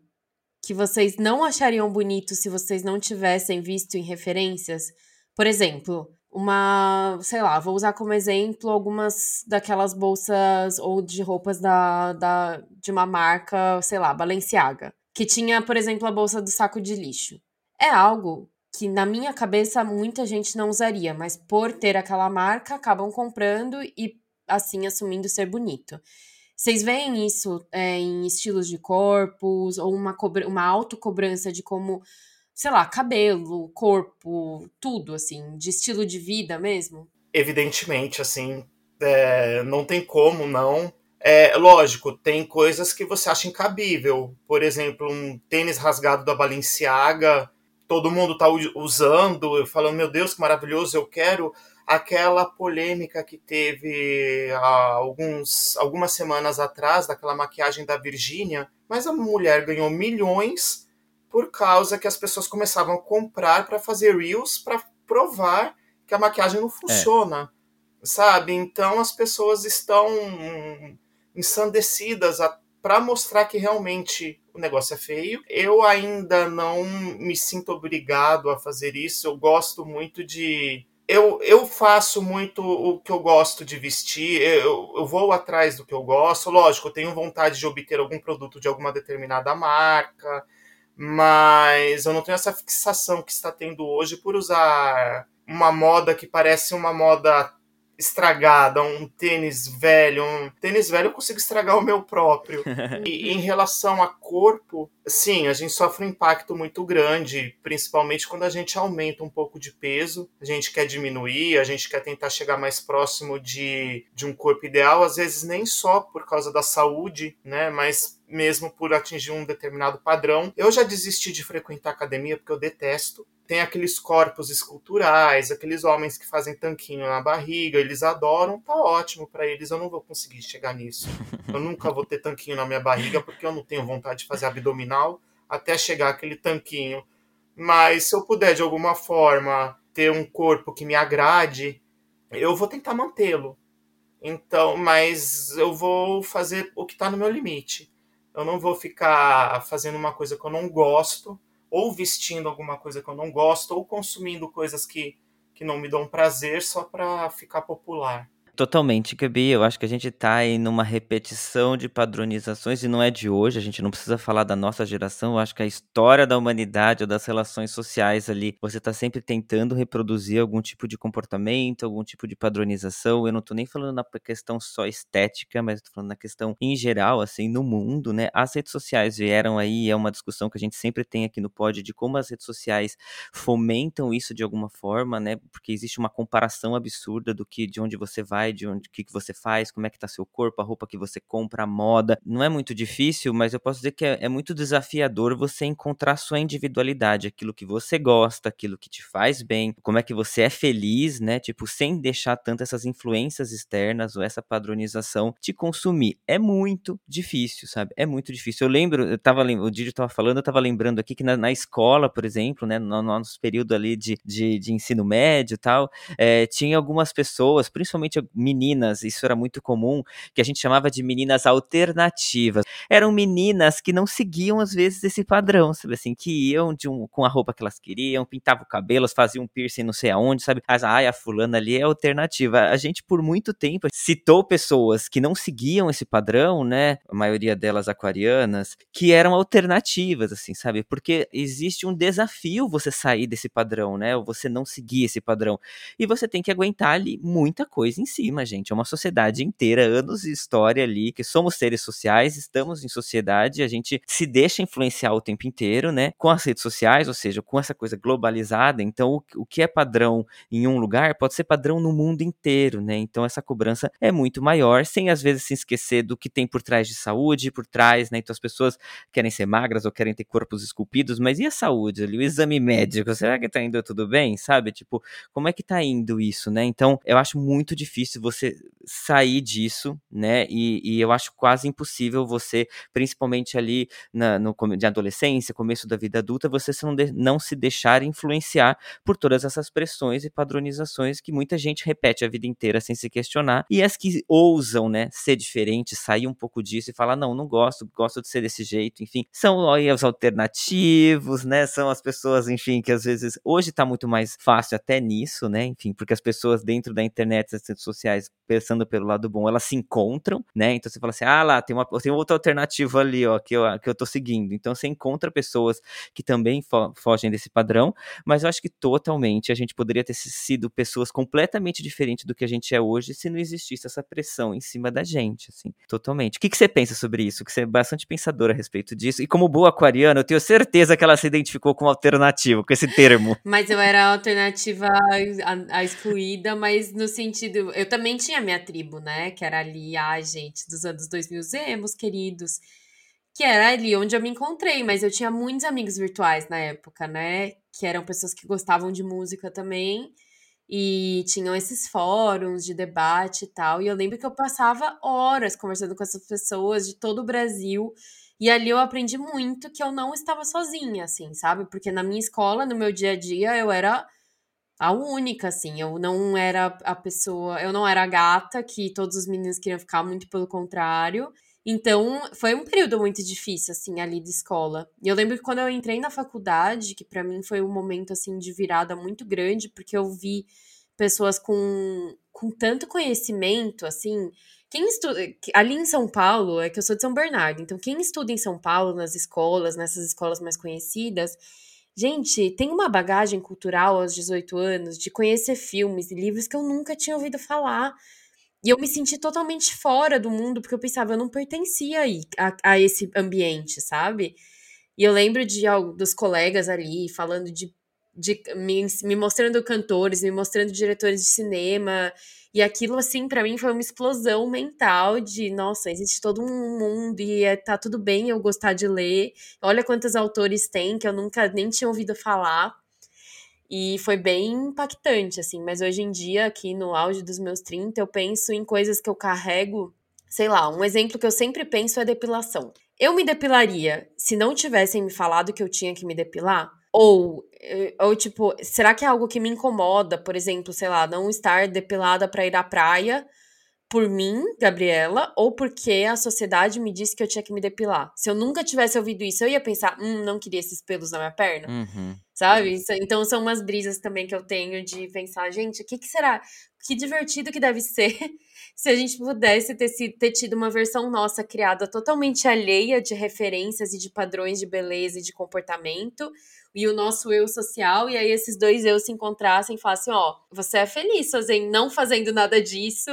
que vocês não achariam bonito se vocês não tivessem visto em referências? Por exemplo, uma, sei lá, vou usar como exemplo algumas daquelas bolsas ou de roupas da, da, de uma marca, sei lá, Balenciaga, que tinha, por exemplo, a bolsa do saco de lixo. É algo que na minha cabeça muita gente não usaria, mas por ter aquela marca acabam comprando e assim assumindo ser bonito. Vocês veem isso é, em estilos de corpos ou uma, uma autocobrança de como sei lá, cabelo, corpo, tudo, assim, de estilo de vida mesmo? Evidentemente, assim, é, não tem como não. É lógico, tem coisas que você acha incabível. Por exemplo, um tênis rasgado da Balenciaga, todo mundo tá usando, falando, meu Deus, que maravilhoso, eu quero aquela polêmica que teve há alguns, algumas semanas atrás, daquela maquiagem da Virgínia, mas a mulher ganhou milhões por causa que as pessoas começavam a comprar para fazer reels para provar que a maquiagem não funciona, é. sabe? Então as pessoas estão ensandecidas para mostrar que realmente o negócio é feio. Eu ainda não me sinto obrigado a fazer isso. Eu gosto muito de eu, eu faço muito o que eu gosto de vestir, eu, eu vou atrás do que eu gosto. Lógico, eu tenho vontade de obter algum produto de alguma determinada marca, mas eu não tenho essa fixação que está tendo hoje por usar uma moda que parece uma moda estragada, um tênis velho, um tênis velho eu consigo estragar o meu próprio. E em relação a corpo, sim, a gente sofre um impacto muito grande, principalmente quando a gente aumenta um pouco de peso, a gente quer diminuir, a gente quer tentar chegar mais próximo de, de um corpo ideal, às vezes nem só por causa da saúde, né, mas mesmo por atingir um determinado padrão. Eu já desisti de frequentar academia porque eu detesto tem aqueles corpos esculturais, aqueles homens que fazem tanquinho na barriga, eles adoram, tá ótimo para eles, eu não vou conseguir chegar nisso. Eu nunca vou ter tanquinho na minha barriga porque eu não tenho vontade de fazer abdominal até chegar aquele tanquinho. Mas se eu puder de alguma forma ter um corpo que me agrade, eu vou tentar mantê-lo. Então, mas eu vou fazer o que está no meu limite. Eu não vou ficar fazendo uma coisa que eu não gosto ou vestindo alguma coisa que eu não gosto, ou consumindo coisas que, que não me dão prazer só para ficar popular. Totalmente, Gabi. Eu acho que a gente tá aí numa repetição de padronizações e não é de hoje. A gente não precisa falar da nossa geração. Eu acho que a história da humanidade ou das relações sociais ali, você tá sempre tentando reproduzir algum tipo de comportamento, algum tipo de padronização. Eu não tô nem falando na questão só estética, mas tô falando na questão em geral, assim, no mundo, né? As redes sociais vieram aí, é uma discussão que a gente sempre tem aqui no pod de como as redes sociais fomentam isso de alguma forma, né? Porque existe uma comparação absurda do que de onde você vai de onde que, que você faz, como é que tá seu corpo, a roupa que você compra, a moda. Não é muito difícil, mas eu posso dizer que é, é muito desafiador você encontrar sua individualidade, aquilo que você gosta, aquilo que te faz bem, como é que você é feliz, né? Tipo, sem deixar tanto essas influências externas ou essa padronização te consumir. É muito difícil, sabe? É muito difícil. Eu lembro, eu tava, o Didi tava falando, eu tava lembrando aqui que na, na escola, por exemplo, né, no nosso período ali de, de, de ensino médio e tal, é, tinha algumas pessoas, principalmente meninas, isso era muito comum, que a gente chamava de meninas alternativas. Eram meninas que não seguiam, às vezes, esse padrão, sabe assim, que iam de um, com a roupa que elas queriam, pintavam o cabelo, faziam piercing não sei aonde, sabe? Mas, ai, a fulana ali é alternativa. A gente, por muito tempo, citou pessoas que não seguiam esse padrão, né? A maioria delas aquarianas, que eram alternativas, assim, sabe? Porque existe um desafio você sair desse padrão, né? Ou você não seguir esse padrão. E você tem que aguentar ali muita coisa em cima cima, gente. É uma sociedade inteira, anos de história ali, que somos seres sociais, estamos em sociedade, a gente se deixa influenciar o tempo inteiro, né? Com as redes sociais, ou seja, com essa coisa globalizada. Então, o, que é padrão em um lugar pode ser padrão no mundo inteiro, né? Então, essa cobrança é muito maior, sem às vezes se esquecer do que tem por trás de saúde, por trás, né? Então, as pessoas querem ser magras ou querem ter corpos esculpidos, mas e a saúde ali? O exame médico, será que tá indo tudo bem? Sabe? Tipo, como é que tá indo isso, né? Então, eu acho muito difícil você sair disso, né? E, e, eu acho quase impossível você, principalmente ali na, no de adolescência, começo da vida adulta, você não, de, não se deixar influenciar por todas essas pressões e padronizações que muita gente repete a vida inteira sem se questionar e as que ousam, né, ser diferentes, sair um pouco disso e falar não, não gosto, gosto de ser desse jeito, enfim, são aí os alternativos, né? São as pessoas, enfim, que às vezes hoje está muito mais fácil até nisso, né? Enfim, porque as pessoas dentro da internet, das redes sociais sociais, pensando pelo lado bom, elas se encontram, né? Então você fala assim: ah lá, tem, uma, tem outra alternativa ali, ó, que eu, que eu tô seguindo. Então você encontra pessoas que também fo fogem desse padrão, mas eu acho que totalmente a gente poderia ter sido pessoas completamente diferentes do que a gente é hoje se não existisse essa pressão em cima da gente, assim, totalmente. O que, que você pensa sobre isso? Que você é bastante pensador a respeito disso. E como boa aquariana, eu tenho certeza que ela se identificou com alternativa, com esse termo. Mas eu era a alternativa a, a excluída, mas no sentido. Eu também tinha minha tribo, né? Que era ali, ai, gente, dos anos 2000, emos queridos. Que era ali onde eu me encontrei, mas eu tinha muitos amigos virtuais na época, né? Que eram pessoas que gostavam de música também. E tinham esses fóruns de debate e tal. E eu lembro que eu passava horas conversando com essas pessoas de todo o Brasil. E ali eu aprendi muito que eu não estava sozinha, assim, sabe? Porque na minha escola, no meu dia a dia, eu era a única, assim. Eu não era a pessoa, eu não era a gata que todos os meninos queriam ficar, muito pelo contrário. Então, foi um período muito difícil, assim, ali de escola. E eu lembro que quando eu entrei na faculdade, que para mim foi um momento, assim, de virada muito grande, porque eu vi pessoas com, com tanto conhecimento, assim. Quem estuda. Ali em São Paulo, é que eu sou de São Bernardo, então quem estuda em São Paulo, nas escolas, nessas escolas mais conhecidas, Gente, tem uma bagagem cultural aos 18 anos de conhecer filmes e livros que eu nunca tinha ouvido falar. E eu me senti totalmente fora do mundo, porque eu pensava, eu não pertencia a, a esse ambiente, sabe? E eu lembro de dos colegas ali falando de, de me, me mostrando cantores, me mostrando diretores de cinema. E aquilo, assim, para mim foi uma explosão mental de, nossa, existe todo um mundo e é, tá tudo bem eu gostar de ler. Olha quantos autores tem que eu nunca nem tinha ouvido falar. E foi bem impactante, assim. Mas hoje em dia, aqui no auge dos meus 30, eu penso em coisas que eu carrego. Sei lá, um exemplo que eu sempre penso é depilação. Eu me depilaria se não tivessem me falado que eu tinha que me depilar? Ou, eh, ou tipo, será que é algo que me incomoda, por exemplo, sei lá, não estar depilada para ir à praia? por mim, Gabriela, ou porque a sociedade me disse que eu tinha que me depilar. Se eu nunca tivesse ouvido isso, eu ia pensar, hum, não queria esses pelos na minha perna. Uhum. Sabe? Então são umas brisas também que eu tenho de pensar, gente, o que, que será? Que divertido que deve ser se a gente pudesse ter, sido, ter tido uma versão nossa criada totalmente alheia de referências e de padrões de beleza e de comportamento, e o nosso eu social, e aí esses dois eu se encontrassem e falassem, ó, você é feliz fazendo, não fazendo nada disso,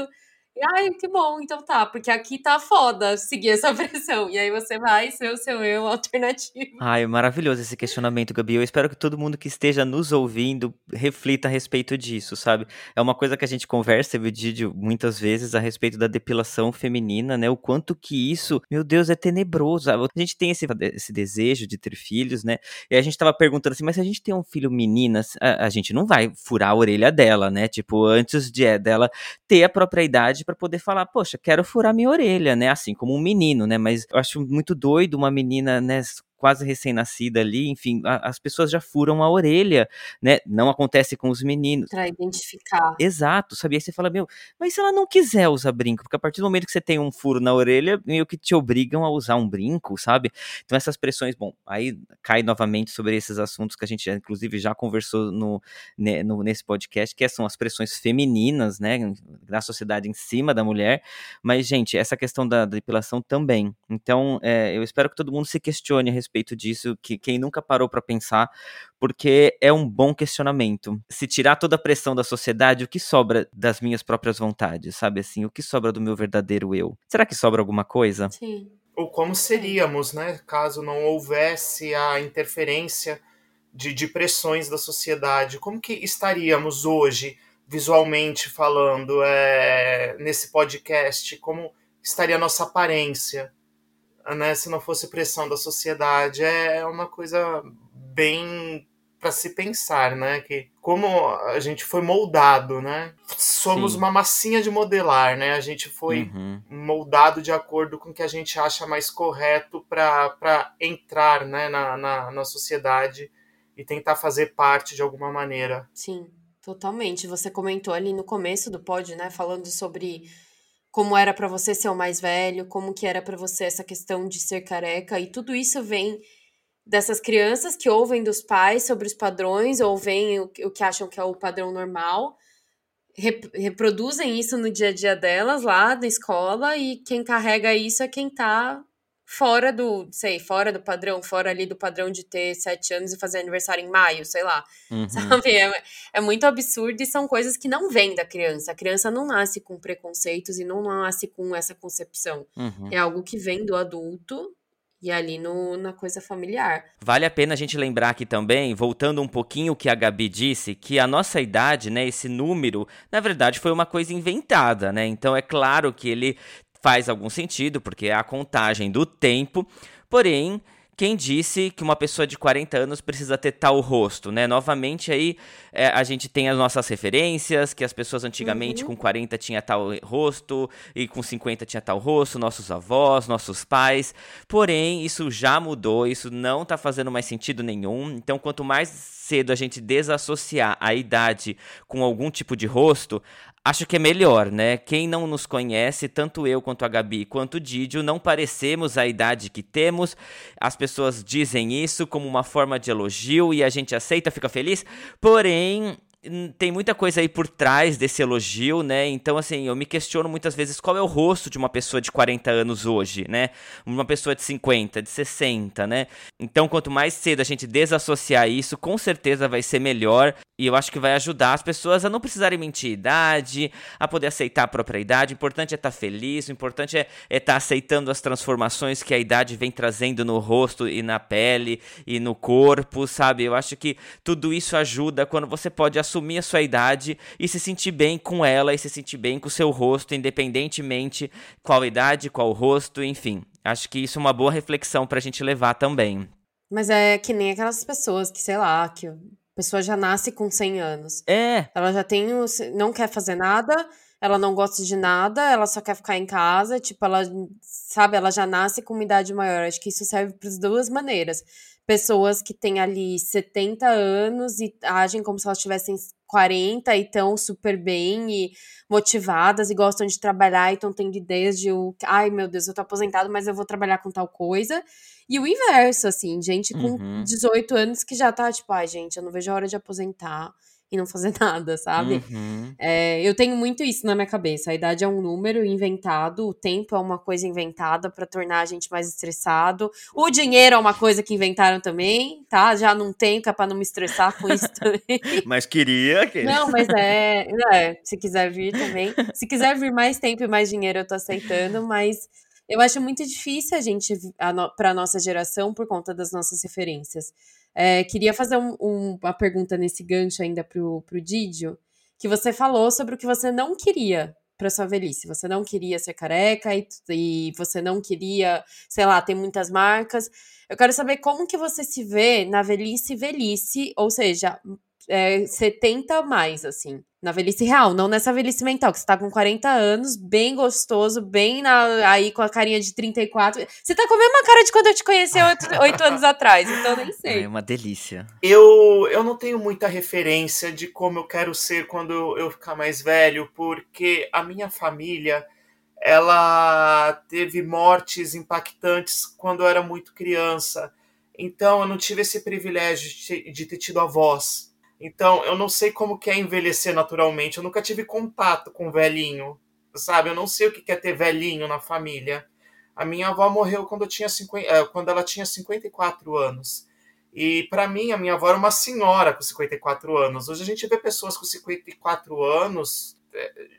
Ai, que bom, então tá, porque aqui tá foda seguir essa pressão. E aí você vai ser o seu eu alternativo. Ai, maravilhoso esse questionamento, Gabi. Eu espero que todo mundo que esteja nos ouvindo reflita a respeito disso, sabe? É uma coisa que a gente conversa, Evididio, muitas vezes a respeito da depilação feminina, né? O quanto que isso, meu Deus, é tenebroso. A gente tem esse, esse desejo de ter filhos, né? E a gente tava perguntando assim, mas se a gente tem um filho menina, a, a gente não vai furar a orelha dela, né? Tipo, antes de, dela ter a própria idade para poder falar, poxa, quero furar minha orelha, né? Assim como um menino, né? Mas eu acho muito doido uma menina, né, quase recém-nascida ali, enfim, a, as pessoas já furam a orelha, né? Não acontece com os meninos. Pra identificar. Exato, sabia? Aí você fala, meu, mas se ela não quiser usar brinco, porque a partir do momento que você tem um furo na orelha, meio que te obrigam a usar um brinco, sabe? Então essas pressões, bom, aí cai novamente sobre esses assuntos que a gente, inclusive, já conversou no, né, no, nesse podcast, que são as pressões femininas, né, da sociedade em cima da mulher, mas, gente, essa questão da, da depilação também. Então, é, eu espero que todo mundo se questione a respeito respeito disso, que quem nunca parou para pensar, porque é um bom questionamento. Se tirar toda a pressão da sociedade, o que sobra das minhas próprias vontades, sabe assim? O que sobra do meu verdadeiro eu? Será que sobra alguma coisa? Sim. Ou como seríamos, né, caso não houvesse a interferência de, de pressões da sociedade? Como que estaríamos hoje, visualmente falando, é, nesse podcast? Como estaria a nossa aparência? Né, se não fosse pressão da sociedade. É uma coisa bem para se pensar, né? Que como a gente foi moldado, né? Somos Sim. uma massinha de modelar, né? A gente foi uhum. moldado de acordo com o que a gente acha mais correto para entrar né, na, na, na sociedade e tentar fazer parte de alguma maneira. Sim, totalmente. Você comentou ali no começo do pod, né? Falando sobre como era para você ser o mais velho, como que era para você essa questão de ser careca, e tudo isso vem dessas crianças que ouvem dos pais sobre os padrões, ou veem o, o que acham que é o padrão normal, rep, reproduzem isso no dia a dia delas lá na escola, e quem carrega isso é quem tá fora do, sei, fora do padrão, fora ali do padrão de ter sete anos e fazer aniversário em maio, sei lá, uhum. sabe? É, é, muito absurdo e são coisas que não vêm da criança. A criança não nasce com preconceitos e não nasce com essa concepção. Uhum. É algo que vem do adulto e ali no, na coisa familiar. Vale a pena a gente lembrar aqui também, voltando um pouquinho o que a Gabi disse, que a nossa idade, né, esse número, na verdade foi uma coisa inventada, né? Então é claro que ele faz algum sentido, porque é a contagem do tempo, porém, quem disse que uma pessoa de 40 anos precisa ter tal rosto, né? Novamente aí é, a gente tem as nossas referências, que as pessoas antigamente uhum. com 40 tinha tal rosto e com 50 tinha tal rosto, nossos avós, nossos pais. Porém, isso já mudou, isso não tá fazendo mais sentido nenhum. Então, quanto mais cedo a gente desassociar a idade com algum tipo de rosto, acho que é melhor, né? Quem não nos conhece, tanto eu quanto a Gabi quanto o Didio, não parecemos a idade que temos. As pessoas dizem isso como uma forma de elogio e a gente aceita, fica feliz. Porém, tem muita coisa aí por trás desse elogio, né? Então, assim, eu me questiono muitas vezes qual é o rosto de uma pessoa de 40 anos hoje, né? Uma pessoa de 50, de 60, né? Então, quanto mais cedo a gente desassociar isso, com certeza vai ser melhor. E eu acho que vai ajudar as pessoas a não precisarem mentir idade, a poder aceitar a própria idade. O importante é estar tá feliz, o importante é estar é tá aceitando as transformações que a idade vem trazendo no rosto e na pele e no corpo, sabe? Eu acho que tudo isso ajuda quando você pode a sua idade e se sentir bem com ela e se sentir bem com o seu rosto, independentemente qual idade, qual rosto, enfim. Acho que isso é uma boa reflexão pra gente levar também. Mas é que nem aquelas pessoas que, sei lá, que a pessoa já nasce com 100 anos. É. Ela já tem, não quer fazer nada, ela não gosta de nada, ela só quer ficar em casa, tipo, ela, sabe, ela já nasce com uma idade maior. Acho que isso serve para as duas maneiras pessoas que têm ali 70 anos e agem como se elas tivessem 40 e estão super bem e motivadas e gostam de trabalhar e estão tendo ideias de o ai meu Deus, eu tô aposentado, mas eu vou trabalhar com tal coisa. E o inverso, assim, gente com uhum. 18 anos que já tá tipo, ai gente, eu não vejo a hora de aposentar e não fazer nada, sabe? Uhum. É, eu tenho muito isso na minha cabeça. A idade é um número inventado, o tempo é uma coisa inventada para tornar a gente mais estressado. O dinheiro é uma coisa que inventaram também, tá? Já não tenho, que é pra não me estressar com isso também. mas queria que. Não, mas é, é. Se quiser vir também. Se quiser vir mais tempo e mais dinheiro, eu tô aceitando, mas. Eu acho muito difícil a gente, a no, pra nossa geração, por conta das nossas referências. É, queria fazer um, um, uma pergunta nesse gancho ainda pro, pro Didio, que você falou sobre o que você não queria para sua velhice. Você não queria ser careca e, e, você não queria, sei lá, ter muitas marcas. Eu quero saber como que você se vê na velhice velhice, ou seja, é, 70 mais, assim. Na velhice real, não nessa velhice mental, que você tá com 40 anos, bem gostoso, bem na, aí com a carinha de 34. Você tá com a mesma cara de quando eu te conheci 8, 8 anos atrás, então nem sei. É uma delícia. Eu, eu não tenho muita referência de como eu quero ser quando eu ficar mais velho, porque a minha família ela teve mortes impactantes quando eu era muito criança. Então eu não tive esse privilégio de, de ter tido avós então, eu não sei como que é envelhecer naturalmente. Eu nunca tive contato com velhinho, sabe? Eu não sei o que é ter velhinho na família. A minha avó morreu quando, eu tinha 50, eh, quando ela tinha 54 anos. E para mim, a minha avó era uma senhora com 54 anos. Hoje a gente vê pessoas com 54 anos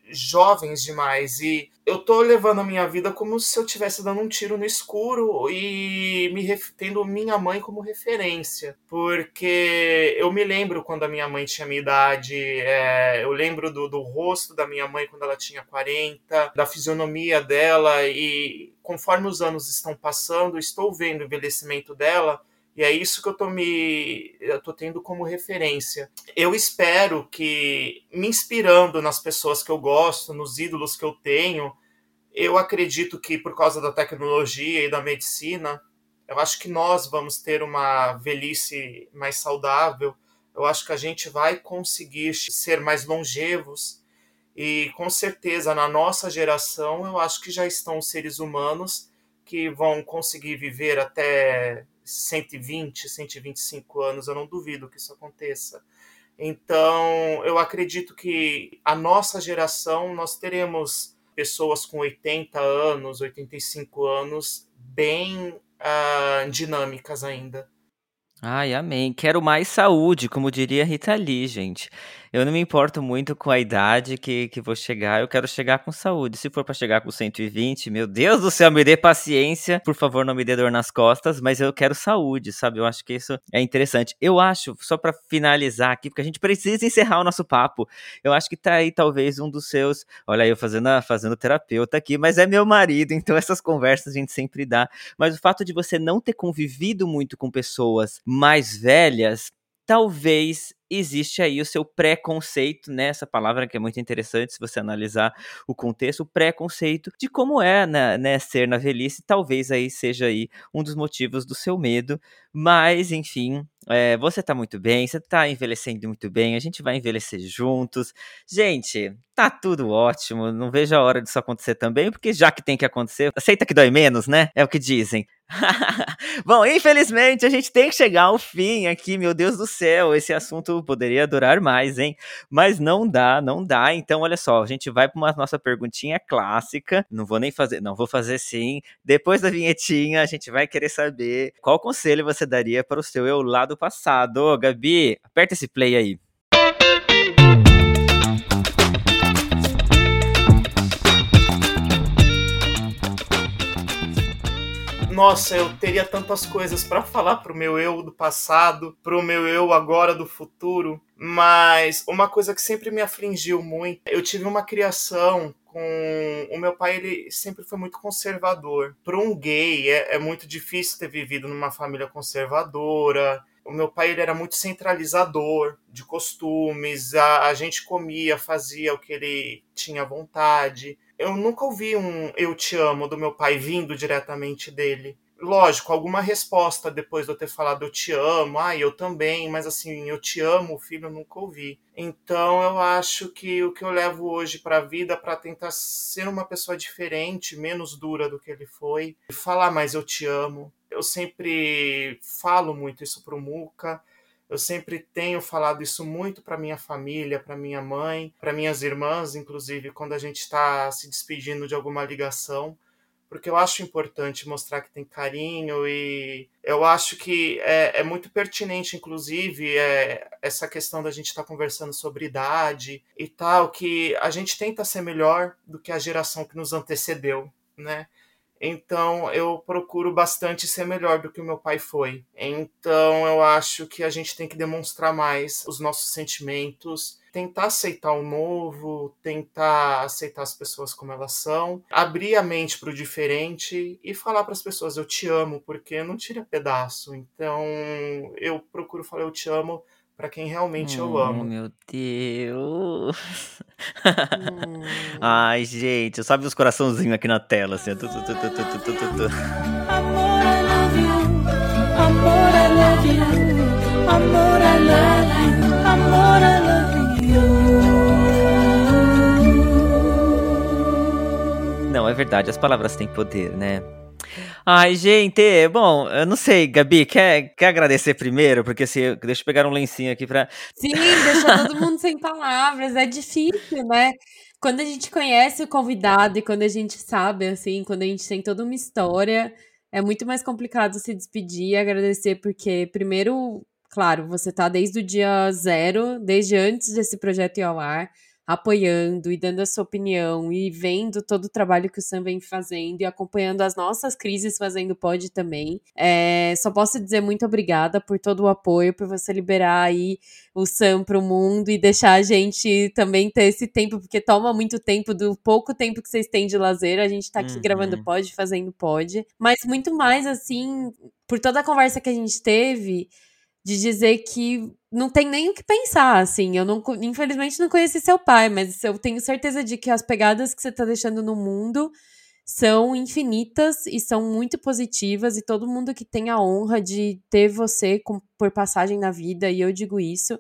jovens demais. E eu tô levando a minha vida como se eu estivesse dando um tiro no escuro e me tendo minha mãe como referência, porque eu me lembro quando a minha mãe tinha minha idade, é, eu lembro do, do rosto da minha mãe quando ela tinha 40, da fisionomia dela. E conforme os anos estão passando, estou vendo o envelhecimento dela e é isso que eu tô me eu tô tendo como referência. Eu espero que me inspirando nas pessoas que eu gosto, nos ídolos que eu tenho, eu acredito que por causa da tecnologia e da medicina, eu acho que nós vamos ter uma velhice mais saudável. Eu acho que a gente vai conseguir ser mais longevos. E com certeza na nossa geração, eu acho que já estão seres humanos que vão conseguir viver até 120, 125 anos, eu não duvido que isso aconteça. Então, eu acredito que a nossa geração, nós teremos pessoas com 80 anos, 85 anos, bem uh, dinâmicas ainda. Ai, amém. Quero mais saúde, como diria Rita Lee, gente. Eu não me importo muito com a idade que, que vou chegar, eu quero chegar com saúde. Se for para chegar com 120, meu Deus do céu, me dê paciência. Por favor, não me dê dor nas costas, mas eu quero saúde, sabe? Eu acho que isso é interessante. Eu acho, só para finalizar aqui, porque a gente precisa encerrar o nosso papo. Eu acho que tá aí talvez um dos seus. Olha, eu fazendo, fazendo terapeuta aqui, mas é meu marido, então essas conversas a gente sempre dá. Mas o fato de você não ter convivido muito com pessoas mais velhas talvez existe aí o seu preconceito, né? Essa palavra que é muito interessante se você analisar o contexto, o preconceito de como é né, né, ser na velhice, talvez aí seja aí um dos motivos do seu medo, mas enfim, é, você tá muito bem, você tá envelhecendo muito bem, a gente vai envelhecer juntos. Gente, tá tudo ótimo, não vejo a hora disso acontecer também, porque já que tem que acontecer, aceita que dói menos, né? É o que dizem. Bom, infelizmente a gente tem que chegar ao fim aqui, meu Deus do céu. Esse assunto poderia durar mais, hein? Mas não dá, não dá. Então, olha só, a gente vai para uma nossa perguntinha clássica. Não vou nem fazer, não vou fazer sim. Depois da vinhetinha, a gente vai querer saber qual conselho você daria para o seu eu lá do passado. Gabi, aperta esse play aí. Nossa, eu teria tantas coisas para falar pro meu eu do passado, pro meu eu agora do futuro, mas uma coisa que sempre me afligiu muito, eu tive uma criação com o meu pai ele sempre foi muito conservador. Para um gay é, é, muito difícil ter vivido numa família conservadora. O meu pai ele era muito centralizador de costumes. A, a gente comia, fazia o que ele tinha vontade eu nunca ouvi um eu te amo do meu pai vindo diretamente dele. Lógico, alguma resposta depois de eu ter falado eu te amo, ah, eu também, mas assim, eu te amo, filho eu nunca ouvi. Então eu acho que o que eu levo hoje para a vida para tentar ser uma pessoa diferente, menos dura do que ele foi, falar mais eu te amo. Eu sempre falo muito isso pro Muca. Eu sempre tenho falado isso muito para minha família, para minha mãe, para minhas irmãs, inclusive, quando a gente está se despedindo de alguma ligação, porque eu acho importante mostrar que tem carinho e eu acho que é, é muito pertinente, inclusive, é, essa questão da gente estar tá conversando sobre idade e tal, que a gente tenta ser melhor do que a geração que nos antecedeu, né? Então eu procuro bastante ser melhor do que o meu pai foi. Então eu acho que a gente tem que demonstrar mais os nossos sentimentos, tentar aceitar o novo, tentar aceitar as pessoas como elas são, abrir a mente para o diferente e falar para as pessoas eu te amo, porque não tira pedaço. Então eu procuro falar eu te amo para quem realmente hum, eu amo. Meu Deus. hum. Ai, gente, eu sabe os coraçãozinhos aqui na tela, assim. Tu, tu, tu, tu, tu, tu, tu, tu. Amor, I love you. Amor, I love you. Amor, I love you. Amor, I love you. Não, é verdade, as palavras têm poder, né? Ai, gente, bom, eu não sei, Gabi, quer, quer agradecer primeiro? Porque se, deixa eu pegar um lencinho aqui pra. Sim, deixa todo mundo sem palavras, é difícil, né? Quando a gente conhece o convidado e quando a gente sabe, assim, quando a gente tem toda uma história, é muito mais complicado se despedir e agradecer, porque, primeiro, claro, você tá desde o dia zero, desde antes desse projeto ir ao ar apoiando e dando a sua opinião e vendo todo o trabalho que o Sam vem fazendo e acompanhando as nossas crises fazendo pod também. É, só posso dizer muito obrigada por todo o apoio, por você liberar aí o Sam para o mundo e deixar a gente também ter esse tempo, porque toma muito tempo do pouco tempo que vocês têm de lazer. A gente tá aqui uhum. gravando pod, fazendo pod, mas muito mais assim, por toda a conversa que a gente teve de dizer que não tem nem o que pensar, assim. Eu não, infelizmente não conheci seu pai, mas eu tenho certeza de que as pegadas que você está deixando no mundo são infinitas e são muito positivas e todo mundo que tem a honra de ter você com, por passagem na vida, e eu digo isso,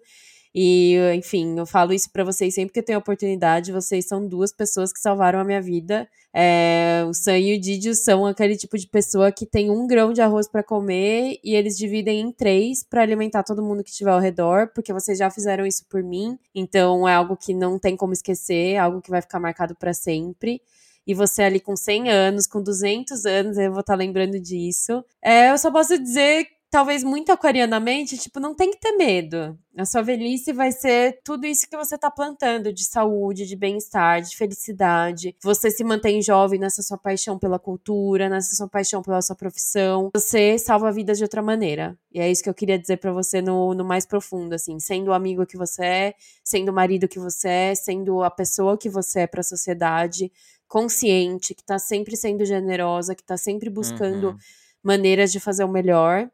e, enfim, eu falo isso para vocês sempre que eu tenho oportunidade. Vocês são duas pessoas que salvaram a minha vida. É, o Sam e o Didio são aquele tipo de pessoa que tem um grão de arroz para comer e eles dividem em três para alimentar todo mundo que estiver ao redor, porque vocês já fizeram isso por mim. Então é algo que não tem como esquecer, é algo que vai ficar marcado para sempre e você ali com 100 anos, com 200 anos, eu vou estar tá lembrando disso. É, eu só posso dizer talvez muito aquarianamente, tipo, não tem que ter medo. A sua velhice vai ser tudo isso que você tá plantando de saúde, de bem-estar, de felicidade. Você se mantém jovem nessa sua paixão pela cultura, nessa sua paixão pela sua profissão. Você salva vidas de outra maneira. E é isso que eu queria dizer para você no, no mais profundo, assim, sendo o amigo que você é, sendo o marido que você é, sendo a pessoa que você é para a sociedade, consciente, que tá sempre sendo generosa, que tá sempre buscando uhum. maneiras de fazer o melhor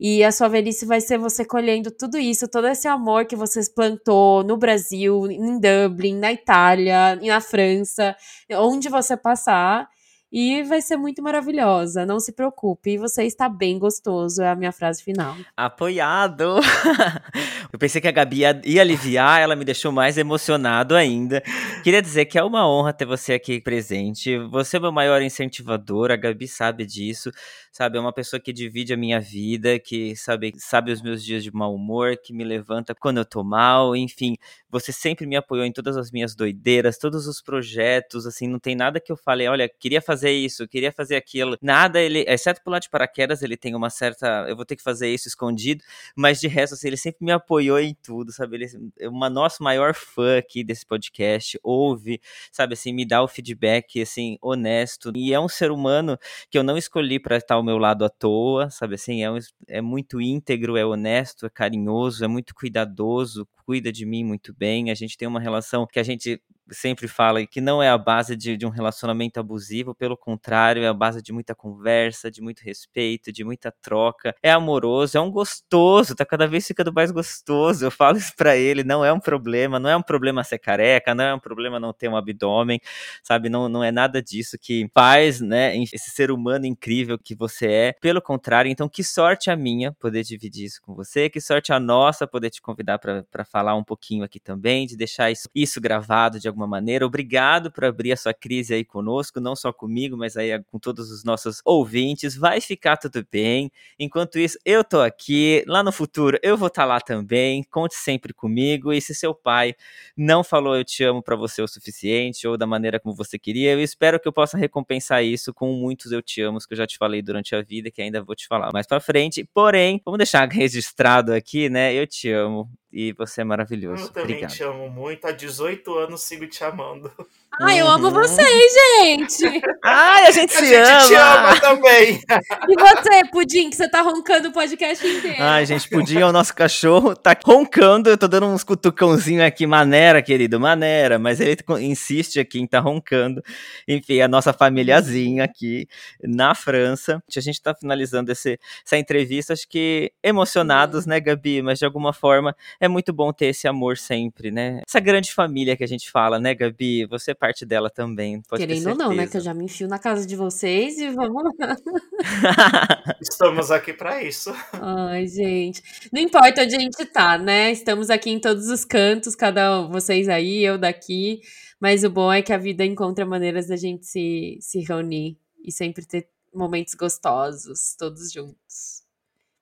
e a sua velhice vai ser você colhendo tudo isso, todo esse amor que você plantou no Brasil, em Dublin, na Itália, na França, onde você passar. E vai ser muito maravilhosa, não se preocupe. Você está bem gostoso, é a minha frase final. Apoiado! Eu pensei que a Gabi ia, ia aliviar, ela me deixou mais emocionado ainda. Queria dizer que é uma honra ter você aqui presente. Você é meu maior incentivador, a Gabi sabe disso. Sabe? É uma pessoa que divide a minha vida, que sabe, sabe os meus dias de mau humor, que me levanta quando eu tô mal, enfim. Você sempre me apoiou em todas as minhas doideiras, todos os projetos, assim, não tem nada que eu falei, olha, queria fazer isso, queria fazer aquilo. Nada, ele, exceto pular de paraquedas, ele tem uma certa, eu vou ter que fazer isso escondido, mas de resto, assim, ele sempre me apoiou em tudo, sabe? Ele é uma nosso maior fã aqui desse podcast, ouve, sabe, assim, me dá o feedback, assim, honesto, e é um ser humano que eu não escolhi para estar ao meu lado à toa, sabe, assim, é, um, é muito íntegro, é honesto, é carinhoso, é muito cuidadoso, cuida de mim muito bem, a gente tem uma relação que a gente sempre fala que não é a base de, de, um relacionamento abusivo, pelo contrário, é a base de muita conversa, de muito respeito, de muita troca. É amoroso, é um gostoso, tá cada vez ficando mais gostoso. Eu falo isso pra ele, não é um problema, não é um problema ser careca, não é um problema não ter um abdômen, sabe? Não, não é nada disso que faz, né, esse ser humano incrível que você é. Pelo contrário, então que sorte a minha poder dividir isso com você, que sorte a nossa poder te convidar para falar um pouquinho aqui também, de deixar isso, isso gravado de alguma maneira. Obrigado por abrir a sua crise aí conosco, não só comigo, mas aí com todos os nossos ouvintes. Vai ficar tudo bem. Enquanto isso, eu tô aqui. Lá no futuro, eu vou estar tá lá também. Conte sempre comigo. E se seu pai não falou eu te amo para você o suficiente ou da maneira como você queria, eu espero que eu possa recompensar isso com muitos eu te amo que eu já te falei durante a vida, que ainda vou te falar mais para frente. Porém, vamos deixar registrado aqui, né? Eu te amo e você é maravilhoso. Eu também Obrigado. te amo muito. Há 18 anos sigo te amando. Ai, eu amo uhum. vocês, gente! Ai, a gente a se gente ama! te ama também! E você, Pudim, que você tá roncando o podcast inteiro? Ai, gente, Pudim é o nosso cachorro, tá roncando, eu tô dando uns cutucãozinhos aqui, maneira, querido, maneira, mas ele insiste aqui em tá roncando. Enfim, a nossa famíliazinha aqui na França. A gente tá finalizando esse, essa entrevista, acho que emocionados, né, Gabi? Mas de alguma forma é muito bom ter esse amor sempre, né? Essa grande família que a gente fala, né, Gabi? Você parte dela também. Querendo ou não, né? Que eu já me enfio na casa de vocês e vamos lá. Estamos aqui para isso. Ai, gente. Não importa onde a gente tá, né? Estamos aqui em todos os cantos, cada um, vocês aí, eu daqui. Mas o bom é que a vida encontra maneiras da gente se, se reunir e sempre ter momentos gostosos, todos juntos.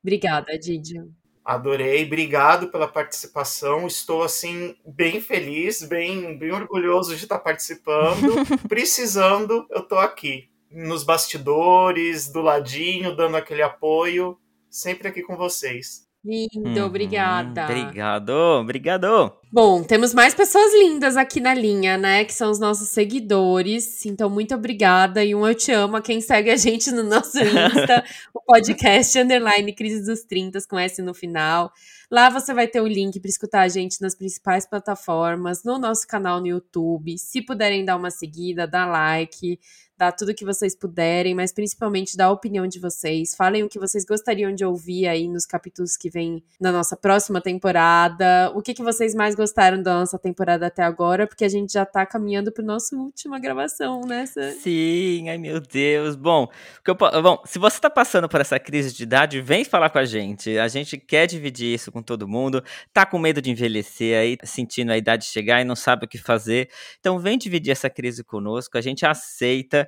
Obrigada, Didio. Adorei, obrigado pela participação. Estou assim bem feliz, bem, bem orgulhoso de estar participando. Precisando, eu estou aqui nos bastidores, do ladinho, dando aquele apoio, sempre aqui com vocês. Lindo, uhum, obrigada. Obrigado, obrigado. Bom, temos mais pessoas lindas aqui na linha, né? Que são os nossos seguidores. Então, muito obrigada. E um eu te amo a quem segue a gente no nosso Insta, o podcast Underline Crise dos 30 com S no final. Lá você vai ter o link para escutar a gente nas principais plataformas, no nosso canal no YouTube. Se puderem dar uma seguida, dá like dar tudo que vocês puderem, mas principalmente dar a opinião de vocês. Falem o que vocês gostariam de ouvir aí nos capítulos que vem na nossa próxima temporada. O que, que vocês mais gostaram da nossa temporada até agora, porque a gente já tá caminhando pro nosso última gravação nessa. Sim, ai meu Deus. Bom, eu, bom, se você tá passando por essa crise de idade, vem falar com a gente. A gente quer dividir isso com todo mundo. Tá com medo de envelhecer aí, sentindo a idade chegar e não sabe o que fazer. Então vem dividir essa crise conosco. A gente aceita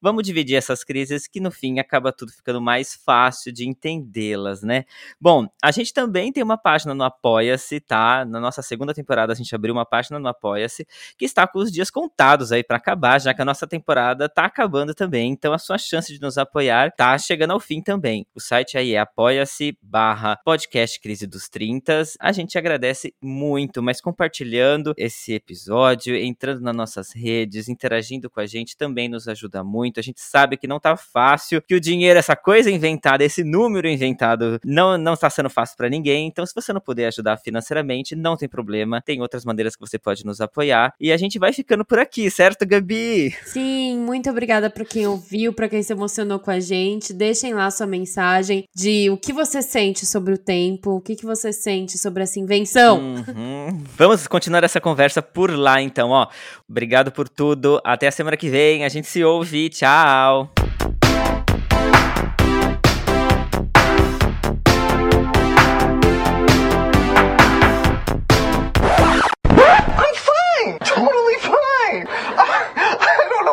vamos dividir essas crises que no fim acaba tudo ficando mais fácil de entendê-las, né? Bom, a gente também tem uma página no Apoia-se, tá? Na nossa segunda temporada a gente abriu uma página no Apoia-se que está com os dias contados aí para acabar, já que a nossa temporada tá acabando também, então a sua chance de nos apoiar tá chegando ao fim também. O site aí é apoia-se barra podcast crise dos 30. A gente agradece muito, mas compartilhando esse episódio, entrando nas nossas redes, interagindo com a gente também nos ajuda muito muito. A gente sabe que não tá fácil, que o dinheiro, essa coisa inventada, esse número inventado, não, não está sendo fácil para ninguém. Então, se você não puder ajudar financeiramente, não tem problema. Tem outras maneiras que você pode nos apoiar. E a gente vai ficando por aqui, certo, Gabi? Sim, muito obrigada para quem ouviu, para quem se emocionou com a gente. Deixem lá sua mensagem de o que você sente sobre o tempo, o que, que você sente sobre essa invenção. Uhum. Vamos continuar essa conversa por lá, então, ó. Obrigado por tudo. Até a semana que vem. A gente se ouve. Tchau.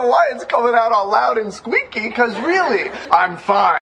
why it's coming out all loud and squeaky, because really, I'm fine.